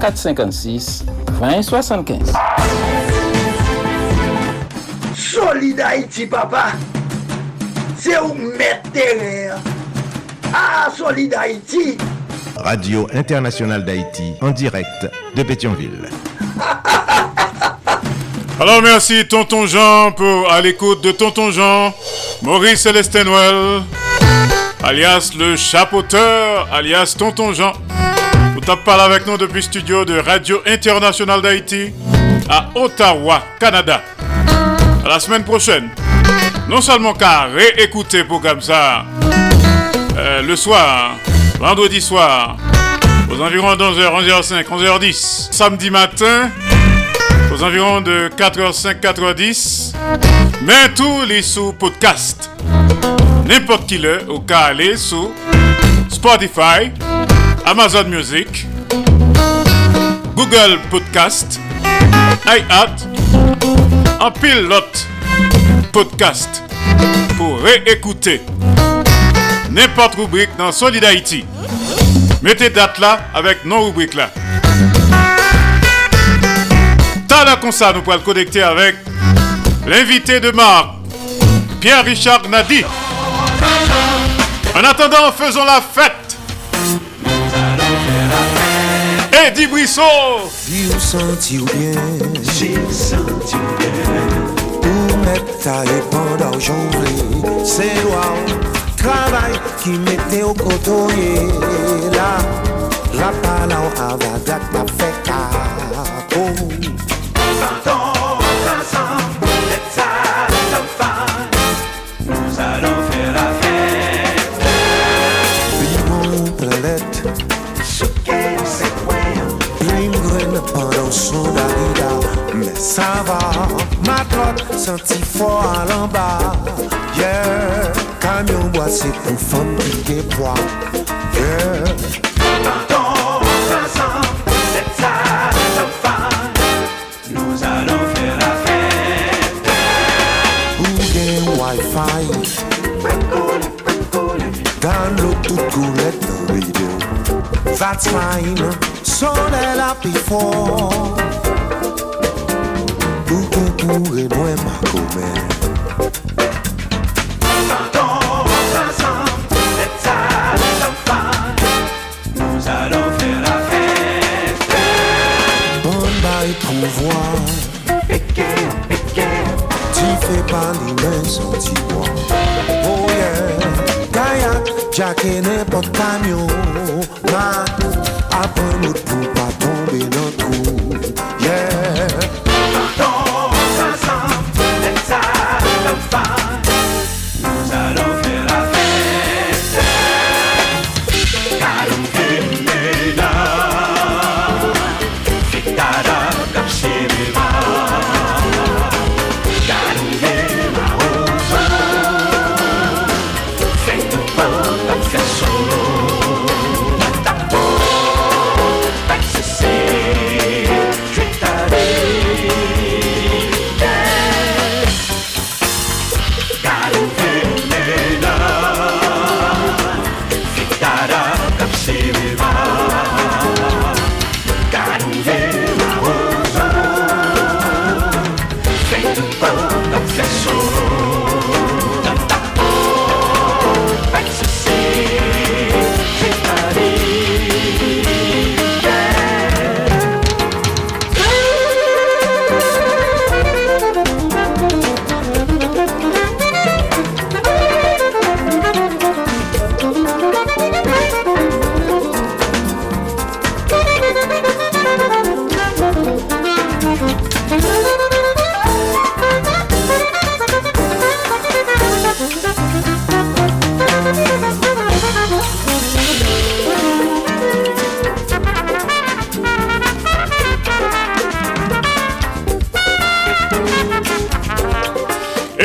Speaker 34: 456 2075.
Speaker 3: Solid Haïti, papa. C'est où mettre terrain. Ah, Solid Haïti.
Speaker 1: Radio Internationale d'Haïti en direct de Pétionville.
Speaker 5: Alors merci Tonton Jean pour à l'écoute de Tonton Jean, Maurice Célestin alias le chapeauteur, alias Tonton Jean. Tapez parlé avec nous depuis le studio de Radio Internationale d'Haïti à Ottawa, Canada. À la semaine prochaine. Non seulement qu'à réécouter pour comme ça euh, le soir, vendredi soir, aux environs de 11h, 11h05, 11h10, samedi matin, aux environs de 4h05, 4h10, mais tous les sous podcast. N'importe qui le, au cas aller sous Spotify, Amazon Music, Google Podcast, iHeart, en pilote podcast pour réécouter n'importe rubrique dans Solid Haïti. Mettez date là avec nos rubriques là. T'as comme ça, nous pourrons le connecter avec l'invité de marque, Pierre-Richard Nadi. En attendant, faisons la fête. Eddie Buisson.
Speaker 35: Si vous sentiez bien, Si j'ai senti bien. Pour mettre ta éponge d'argent, c'est waouh. Travail qui mettait au cotonnier. Là, la parole
Speaker 36: avec la fête.
Speaker 35: Ah. Senti fort à l'en bas, yeah. Camion bois c'est pour femme qui bois, yeah.
Speaker 36: Chantons ensemble, let's have some fun. Nous allons faire la fête.
Speaker 35: Ou gen wifi? Download tout goulette dans vidéo That's fine. Soleil la pi fort. Pou koure loin ma.
Speaker 37: Nous allons faire la fête.
Speaker 35: Bon bail pouvoir. Tu fais pas mains sans t'y voir. Oh yeah. Kayak. Ma, après nous pour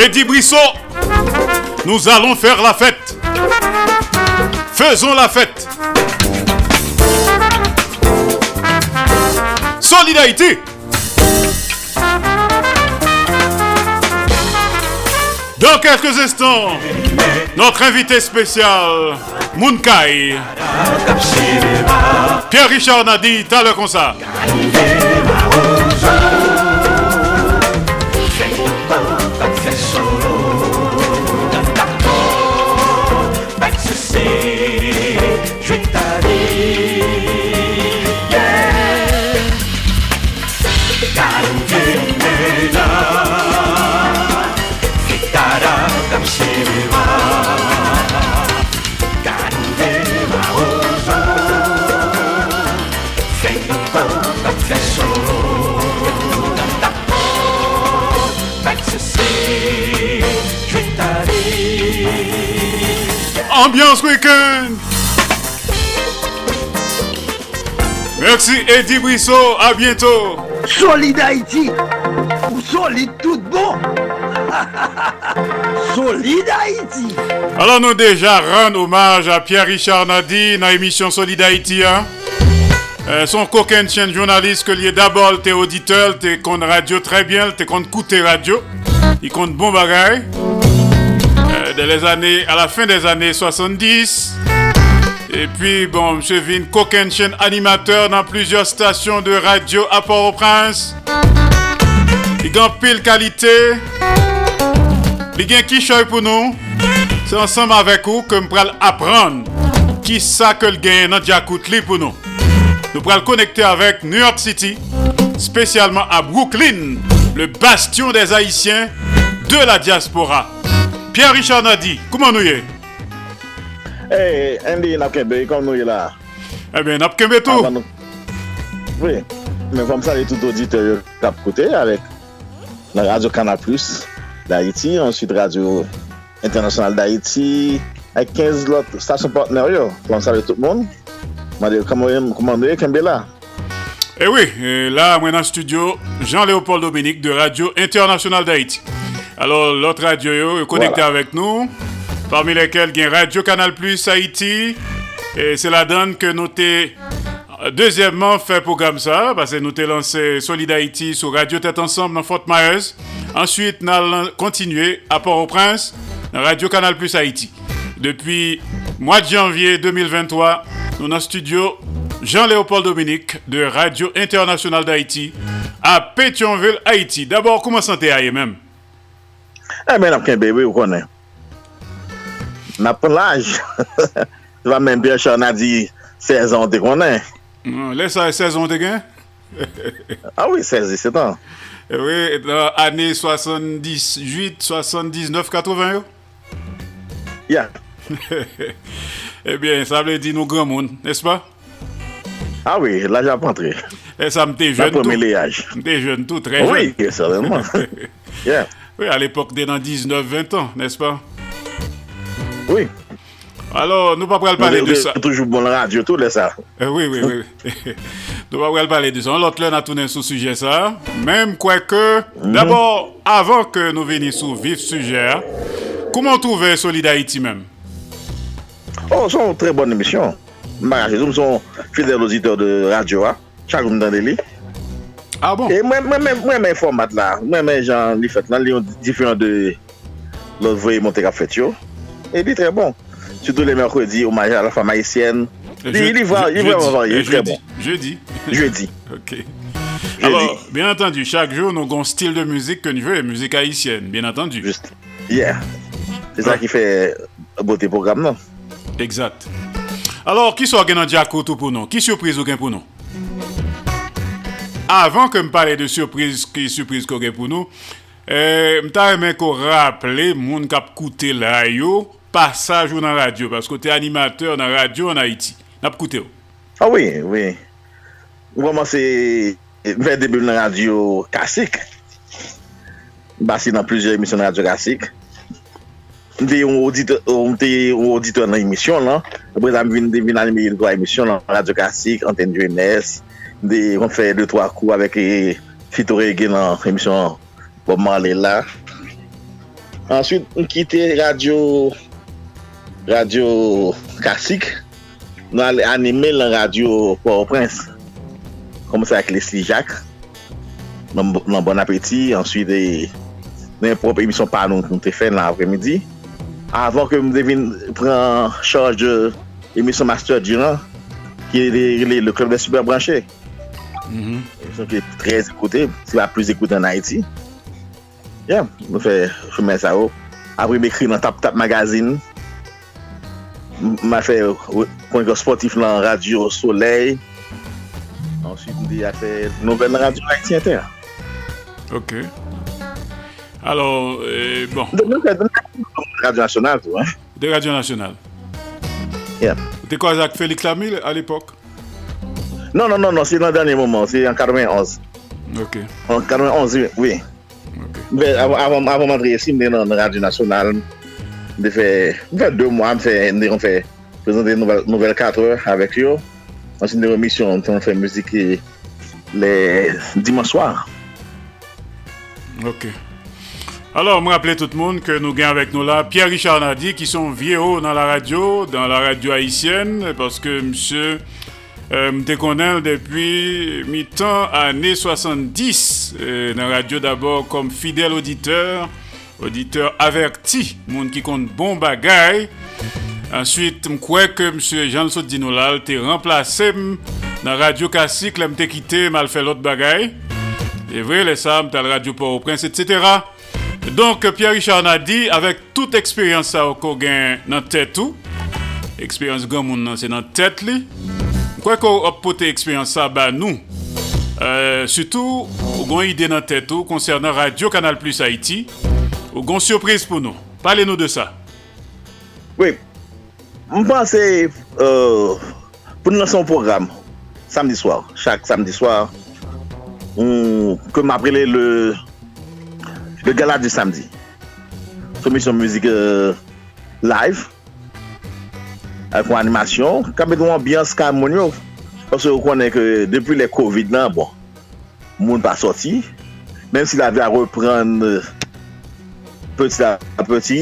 Speaker 5: Eddie Brissot, nous allons faire la fête. Faisons la fête. Solidarité. Dans quelques instants, notre invité spécial, Mounkai. Pierre-Richard Nadi, t'as le concert. Ambiance week-end. Merci Eddie Brissot, à bientôt.
Speaker 3: Solid Haïti, ou solide tout bon. solide Haïti.
Speaker 5: Alors nous déjà rendre hommage à Pierre-Richard Nadi dans l'émission Solid Haïti. Hein? Euh, son coquin chaîne journaliste que lié d'abord t'es auditeur, t'es contre radio très bien, t'es contre coûter radio, il compte bon bagaille. Euh, à la fin des années 70. Et puis, bon, M. Vin coquin chaîne animateur dans plusieurs stations de radio à Port-au-Prince. Il gagne pile qualité. Il gagne qui pour nous. C'est ensemble avec vous que nous allons apprendre qui ça que le gagne dans Diakoutli pour nous. Nous allons connecter avec New York City, spécialement à Brooklyn, le bastion des Haïtiens de la diaspora. Pierre Richard Nadi, kouman nou ye?
Speaker 38: Hey, Andy Napkembe, kouman nou ye la?
Speaker 5: Eh ben, Napkembe tou?
Speaker 38: Ah, nou... Oui, men fòm sa li tout audite yo kap kote avèk la Radio Canal Plus d'Haïti, answit Radio International d'Haïti, ak 15 lot stasyon partner yo, fòm sa li tout moun. Mwen de kouman nou ye Kembe la?
Speaker 5: Eh oui, eh, la mwen an studio Jean-Léopold Dominique de Radio International d'Haïti. Alors, l'autre radio est connecté
Speaker 38: Voilà.
Speaker 5: avec nous, parmi lesquels il y a Radio Canal Plus Haïti. Et c'est la donne que nous t'ai deuxièmement fait programme ça, parce que nous t'ai lancé Solid Haïti sur Radio Tête Ensemble dans Fort Myers. Ensuite, nous allons continuer à Port-au-Prince, dans Radio Canal Plus Haïti. Depuis mois de janvier 2023, nous le studio Jean-Léopold Dominique de Radio Internationale d'Haïti à Pétionville, Haïti. D'abord, comment santé à E
Speaker 38: men ap ken bebe ou konen. Na pou laj. Va men biye chan a di 16 an te konen.
Speaker 5: Non, lè sa 16 an te gen?
Speaker 38: A ah oui, 16, 17 an.
Speaker 5: E oui, ane 78, 79, 80 yo?
Speaker 38: Ya.
Speaker 5: Eh Ebyen, sa ble di nou gran moun, nespa? A
Speaker 38: ah oui,
Speaker 5: laj ap antre. E sa
Speaker 38: mte jen
Speaker 5: tout. Mte jen tout, tre jen.
Speaker 38: Oui, certainement. Ya.
Speaker 5: Oui, à l'époque des dans 19-20 ans, n'est-ce pas?
Speaker 38: Oui.
Speaker 5: Alors, nous ne pouvons pas parler de ça.
Speaker 38: toujours bon la radio, tout ça.
Speaker 5: Eh oui, oui, oui. nous ne pouvons pas parler de ça. L'autre, là, a tourné sous sujet ça. Même quoi que, mhm. d'abord, avant que nous venions sous vif sujet, comment trouver Solid Haïti même?
Speaker 38: Oh, c'est une très bonne émission. Je suis fidèle auditeur de radio. Chaque jour, dans les
Speaker 5: Ah bon?
Speaker 38: E mwen men format la, mwen men jan li fet lan, li yon difyon de lot voye monte ka fet yo. E li tre bon. Soutou le merkwedi, omaje a la fama isyen. Li vwa, li vwa, li
Speaker 5: tre
Speaker 38: bon.
Speaker 5: Jeudi.
Speaker 38: Jeudi.
Speaker 5: Ok. Alors, bien entendu, chak joun nou gon stil de mouzik ke nou jwe, mouzik haisyen, bien entendu.
Speaker 38: Juste. Yeah. Se sa ki fe bote program nan.
Speaker 5: Exact. Alors, ki so gen an diakotou pou nou? Ki surprise ou gen pou nou? Avan ke m pale de surprise ki surprise kogue pou nou, eh, m ta remen ko rappele moun kap koute la yo pasaj ou nan radyo, pasko te animateur nan radyo an Haiti. Nap koute yo?
Speaker 38: Ah oui, oui. Ou koman se ve debou nan radyo kasik. Basi nan pluje emisyon radyo kasik. Mte yon auditor nan emisyon lan. Apre zan vin anime yon kwa emisyon nan radyo kasik, anten di UMS. de kon fè 2-3 kou avèk e eh, fitore gen nan emisyon Bob Marley la. Answit, m kite radyo radyo Kassik nan anime lan radyo Port-au-Prince. Komanse ak Leslie Jacques nan, nan Bon Appetit. Eh, Answit, nan prop emisyon pa nou nou te fè nan apremidi. Avon ke m devin pran chanj emisyon Master Duran ki le klub de Superbranché. Son ki trez ekoute, si pa plus ekoute an Haiti. Ya, mwen fè choumen sa ou. Apre mè kri nan Tap Tap Magazine. Mwen fè konjou sportif nan Radio Soleil. Ansyit mwen di a fè nouvel nan Radio Haiti Inter.
Speaker 5: Ok. Alors, eh, bon.
Speaker 38: De Radio Nationale, tou.
Speaker 5: De Radio Nationale.
Speaker 38: Ya.
Speaker 5: Te kwa Jacques Félix Lamy al epok?
Speaker 38: Non, non, non, non c'est dans le dernier moment, c'est en 91.
Speaker 5: Ok.
Speaker 38: En 91, oui. Ok. Avant, avant m'entrer ici, je suis dans la radio nationale. Je fais, deux mois, je fais, présenter une nouvelle 4 heures avec eux. C'est une émission, on fait musique les dimanche soir.
Speaker 5: Ok. Alors, mwen rappele tout moun ke nou gen avèk nou la Pierre-Richard Nardi ki son vieho nan la radyo, nan la radyo Haitienne, paske msè Euh, mte konen depi mi tan ane 70 euh, nan radyo d'abord kom fidel auditeur, auditeur averti, moun ki kont bon bagay. Answit mkwe ke msye Jean Sot Dinolal te remplase m nan radyo kasik la mte kite mal fe lot bagay. E vre le sa mte al radyo Port au Prince etc. Donk Pierre Richard na di avek tout eksperyans sa wako gen nan tetou. Eksperyans gen moun nan se nan tet li. Kwa ko ap pote eksperyans sa ba nou, euh, sütou, ou gon ide nan tèt ou konsernan Radio Kanal Plus Haiti, ou gon sürpriz pou nou. Pale nou de sa.
Speaker 38: Oui, mpense euh, pou nou lanson program, samdi swar, chak samdi swar, ke m aprele le, le gala du samdi. Soumisyon müzik euh, live, akon animasyon, ka met yon ambyans ka moun yo. Pwase yo konen ke depi le COVID nan, bon, moun pa soti, menm si la vi a repren peti la peti,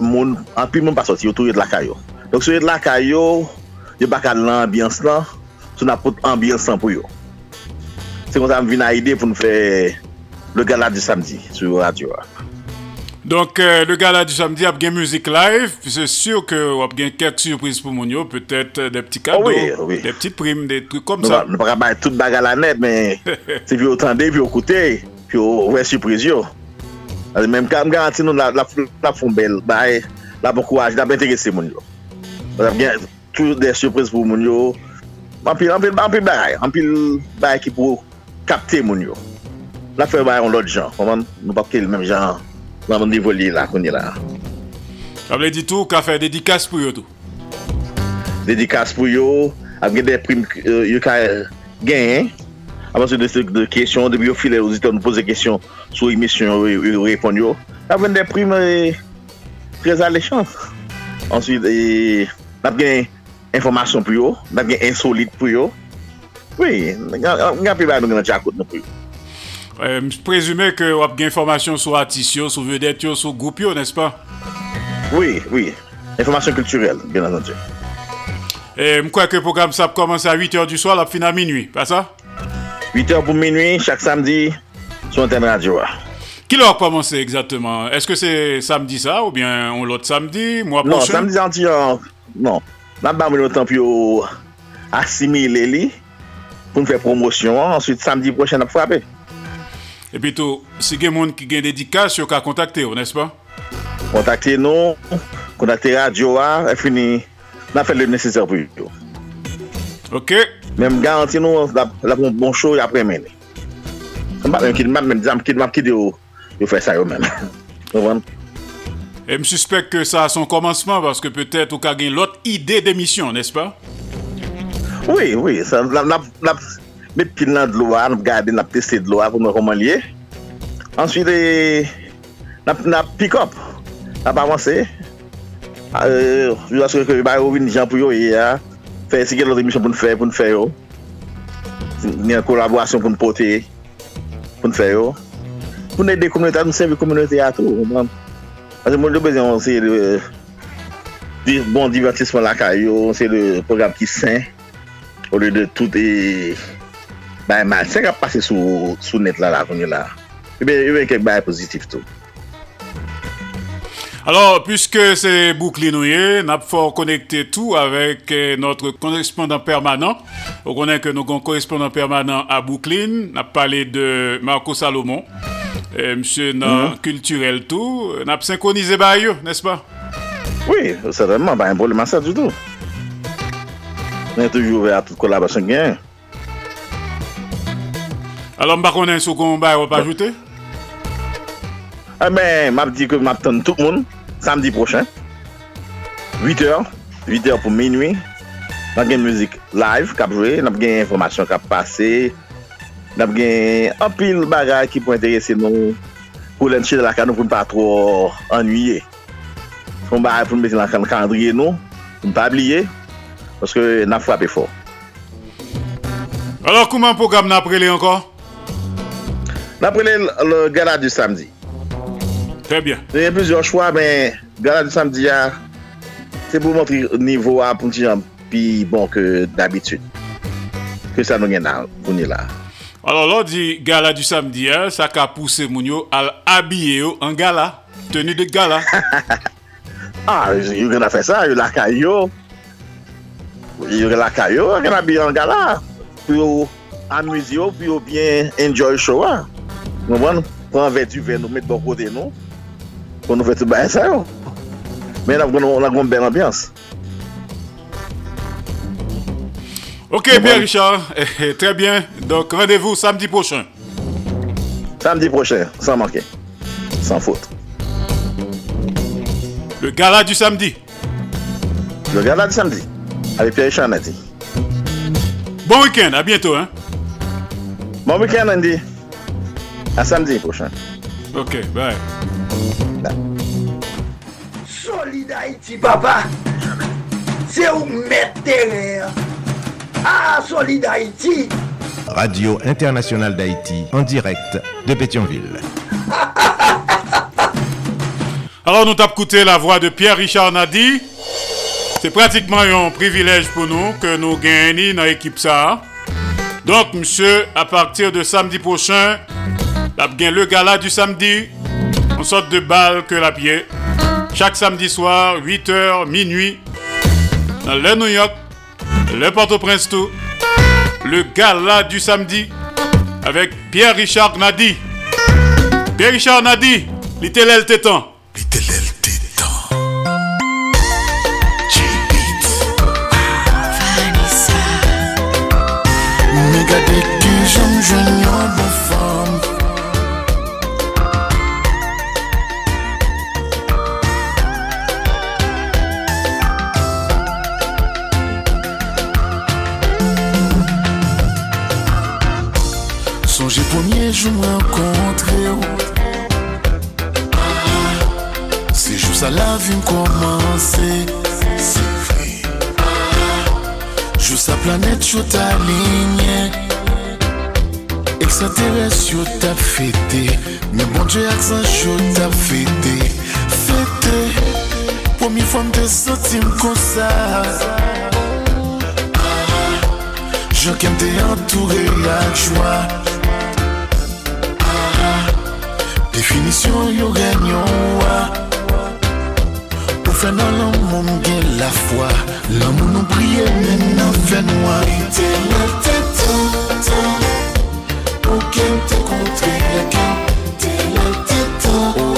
Speaker 38: moun, anpi moun pa soti, yo tou yon lakay yo. Donk sou yon lakay yo, yo baka lan ambyans lan, sou na pot ambyans lan pou yo. Se kon sa m vina ide pou nou fe le gala di samdi, sou yo radyo a.
Speaker 5: Donc, euh, le gala du samedi a bien musique live. C'est sûr que a bien quelques surprises pour Mounio, peut-être euh, des petits oh cadeaux,
Speaker 38: oh oui, oui.
Speaker 5: des petites primes, des trucs comme
Speaker 38: non,
Speaker 5: ça.
Speaker 38: Nous pas tout bagarre la net, mais si vous entendez, vous écoutez, puis vous avez surprise. Même quand je garantis nous la, la, la font belle, eh, la bon courage, la bien intéressé Mounio. On bien toutes des surprises pour Mounio. En pile, en pile, en pile, en pile, qui pour capter Mounio. La fait, on l'autre genre. Nous pas le même genre. Maman di voli la konye la.
Speaker 5: Kable di tou ka fè dedikas pou yo tou?
Speaker 38: Dedikas pou yo, ap gen de prim euh, yo ka gen, apan se de se de kesyon, debi yo file ouzite nou pose kesyon sou emisyon yo repon yo, ap gen de prim prez alechans. Ansyid, ap gen informasyon pou yo, ap gen insolite pou yo. Oui, nga pi ba nou gen an chakout nou pou yo.
Speaker 5: Euh, Prezume ke wap gen informasyon sou atis yo, sou vedet yo, sou goup yo, nes pa?
Speaker 38: Oui, oui. Informasyon kulturel, bien
Speaker 5: anonje. Eh, Mkwa ke program sa ap komanse a 8h du soal ap fina minui, pa sa?
Speaker 38: 8h pou minui, chak samdi, sou anten radio
Speaker 5: a. Ki lor komanse exactement? Eske se samdi sa ou bien on lot samdi, mwa
Speaker 38: prochen?
Speaker 5: Non,
Speaker 38: samdi zanti an, non. Nan ba mwen otan pi yo asimile li pou mwen fè promosyon. Ensuite, samdi prochen ap
Speaker 5: frape. E pito, si gen moun ki gen dedikas, yo ka kontakte yo, nespa?
Speaker 38: Kontakte nou, kontakte radio a, e fini, na fèl le neseser pou yo.
Speaker 5: Ok.
Speaker 38: Mem garanti nou, la, la pou bon show apre meni. Mbap mwen kidmap, mwen dizan kidmap kid yo, yo fè sa yo
Speaker 5: men. E msuspek ke sa son komanseman, paske petèt ou ka gen lot ide demisyon, nespa?
Speaker 38: Oui, oui, sa, la, la, la, met pil nan dloa, nap gade nap teste dloa pou nou koman liye. Answite, nap, nap pick up, nap avanse. Jou aske ke ba yo vin jan pou yo ye ya, fè si gen lote misyon pou nou fè, pou nou fè yo. Ni an kolaborasyon pou nou pote, pou nou fè yo. Pou nou ede komunite, nou senvi komunite ya tou. Ase moun yo bezan, on se de bon divertisman la ka yo, on se de program ki sen. Ou de tout e... Et... Bay mal, se kap pase sou, sou net la la konye la. E Ybe e kek bay pozitif tou.
Speaker 5: Alors, puisque c'est bouclé nouillé, nous avons connecté tout avec eh, notre correspondant permanent. On connaît que notre correspondant permanent à Brooklyn, nous avons parlé de Marco Salomon, eh, et monsieur non
Speaker 38: mm -hmm.
Speaker 5: culturel tout. Nous avons synchronisé Bayeux, n'est-ce pas?
Speaker 38: Oui, certainement, pas un problème à ça du tout. On est toujours ouvert à toute collaboration.
Speaker 5: Alors, mba konen sou kon mba yon pa ajoute?
Speaker 38: Eh ben, map di ke map ton tout moun, samdi prochen, 8h, 8h pou minuit, nan gen müzik live kap jwe, nan gen informasyon kap pase, nan gen apil bagay ki pou interese nou, pou lente la kan nou pou mpa tro anuye. Son bagay pou mbeti la kan kandriye nou, pou mpa abliye, paske nan fwape fo.
Speaker 5: Alors, kouman pou gam nan prele
Speaker 38: ankon? Nan prele le gala du samdi.
Speaker 5: Trè bien.
Speaker 38: Yon yon plusieurs chwa, men gala du samdi ya, se pou montri nivou a pou ti jan pi bon ke d'abitud. Ke sa nou gen nan kouni la.
Speaker 5: Alors lò di gala du samdi ya, sa ka pousse moun yo al abye yo an gala. Tenu de gala.
Speaker 38: ah, yon gen a fe sa, yon la kayo. Yon la kayo, yon gen abye an gala. Pi yo amuse yo, pi yo bien enjoy showa. Comprenez? Prendre un verre du verre, nous mettre de côté, nous. Pour nous faire tout bien ça. yo. Mais là, on a une belle ambiance.
Speaker 5: Ok, bien Richard, Eh, très bien. Donc rendez-vous samedi prochain.
Speaker 38: Samedi prochain, sans manquer. Sans faute.
Speaker 5: Le gala du samedi.
Speaker 38: Le gala du samedi. Avec Pierre Chanati.
Speaker 5: Bon week-end, à bientôt. Hein?
Speaker 38: Bon week-end, Andy. À samedi prochain.
Speaker 5: Ok, bye.
Speaker 3: Solid Haïti, papa. C'est où mettre terrain. Ah, Solid Haïti.
Speaker 1: Radio Internationale d'Haïti en direct de Pétionville.
Speaker 5: Alors nous t'avons écouté la voix de Pierre-Richard Nadi. C'est pratiquement un privilège pour nous que nous gagnons dans l'équipe ça. Donc monsieur, à partir de samedi prochain, nous avons le gala du samedi. On sorte de bal que la pied. Chaque samedi soir, 8h, minuit, dans le New York, le Port-au-Prince tout, le gala du samedi avec Pierre-Richard Nadi. Pierre-Richard Nadi, l'Itélel Tétan.
Speaker 17: Se jou sa la vi m komanse Se vre Jou sa planet yo ta linye Eksateres yo ta fete Men bon Dje aksan yo ta fete Fete Pomi fwa m te sentim kon sa Je kem te entoure ak jwa Definisyon yo ganyon wwa Pou fè nan lan moun gen la fwa. Lan moun nou priye men nan fè noua Ite la te tan tan Ou gen te kontre la gen Ite la te tan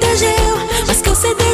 Speaker 30: Pou li poteje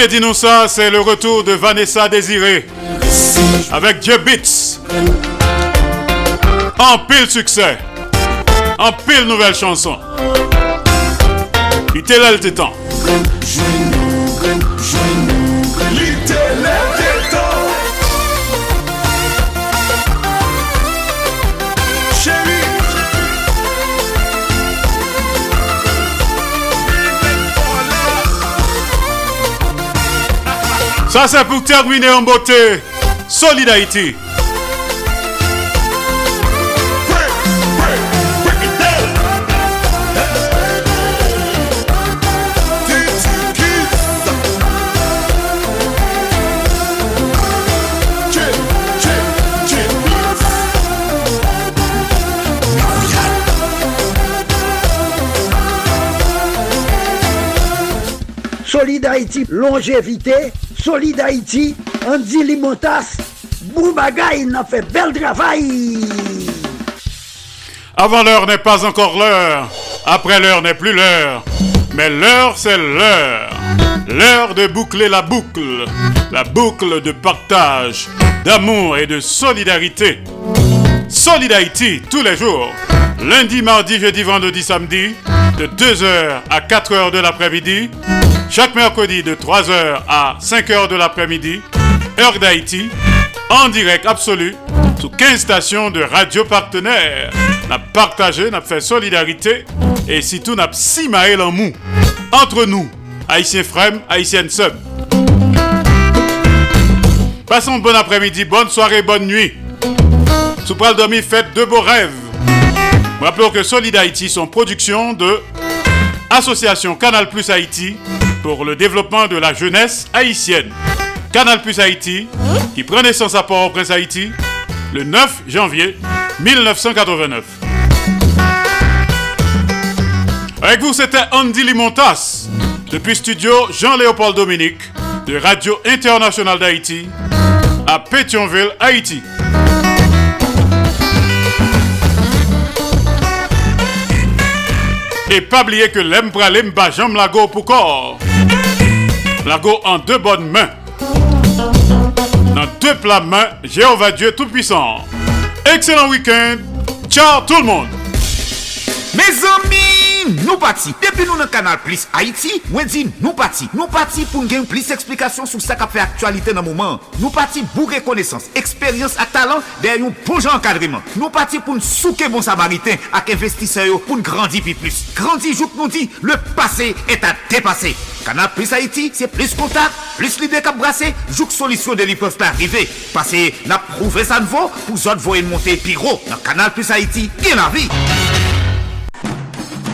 Speaker 5: Alors, me dit nous ça, c'est le retour de Vanessa Désiré avec J Beats. En pile succès, en pile nouvelle chanson. Il le temps. Ça, c'est pour terminer en beauté. Solid Haïti.
Speaker 3: Solid Haïti, longévité. Solid Haïti, Andy Limotas. Boubagaï, n'a fait bel travail.
Speaker 5: Avant l'heure n'est pas encore l'heure. Après l'heure n'est plus l'heure. Mais l'heure, c'est l'heure. L'heure de boucler la boucle. La boucle de partage, d'amour et de solidarité. Solid tous les jours. Lundi, mardi, jeudi, vendredi, samedi. De 2h à 4h de l'après-midi. Chaque mercredi de 3h à 5h de l'après-midi. Heure d'Haïti. En direct absolu. Sous 15 stations de radio partenaires. N'a partagé, n'a fait solidarité. Et surtout, n'a si maël en mou. Entre nous, Haïtiens Frem, Haïtiennes Sub. Passons bon après-midi, bonne soirée, bonne nuit. Sous pral dormir, faites de beaux rêves. Rappelons que Solid Haïti sont production de Association Canal Plus Haïti pour le développement de la jeunesse haïtienne. Canal Plus Haïti, qui prend naissance à Port-au-Prince Haïti, le 9 janvier 1989. Avec vous, c'était Andy Limontas, depuis studio Jean-Léopold Dominique, de Radio Internationale d'Haïti, à Pétionville, Haïti. Et pas oublier que l'aime pralim bajam lago pour corps. Lago en deux bonnes mains. Dans deux plats mains, Jéhovah Dieu Tout-Puissant. Excellent week-end. Ciao tout le monde.
Speaker 39: Mes amis, nou pati. Depi nou nan kanal Plus Haiti, mwen di nou pati. Nou pati pou gen plis eksplikasyon sou sa ka fe aktualite nan mouman. Nou pati bou rekonesans, eksperyans ak talan den yon pou jan kadriman. Nou pati pou n souke bon samariten ak investiseyo pou n grandi pi plus. Grandi jouk nou di, le pase et a depase. Kanal Plus Haiti, se plis kontak, plis lide kap brase, jouk solisyon de li peuvent pa arrive. Pase na prouve sa nvo pou zot voyen monte pi ro. Nan kanal Plus Haiti, gen la vi.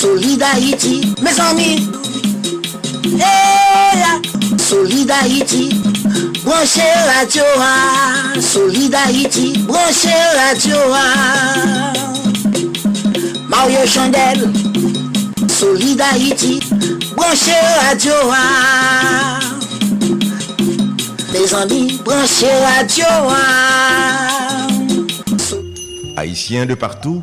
Speaker 40: Solid Haïti, mes amis. Hey, Solid Haïti, branchez radio. ah. Solid Haïti, branchez radio. ah. Mario Chandel, Solid Haïti, branchez. Mes amis, branchez radio. ah.
Speaker 1: Haïtiens de partout,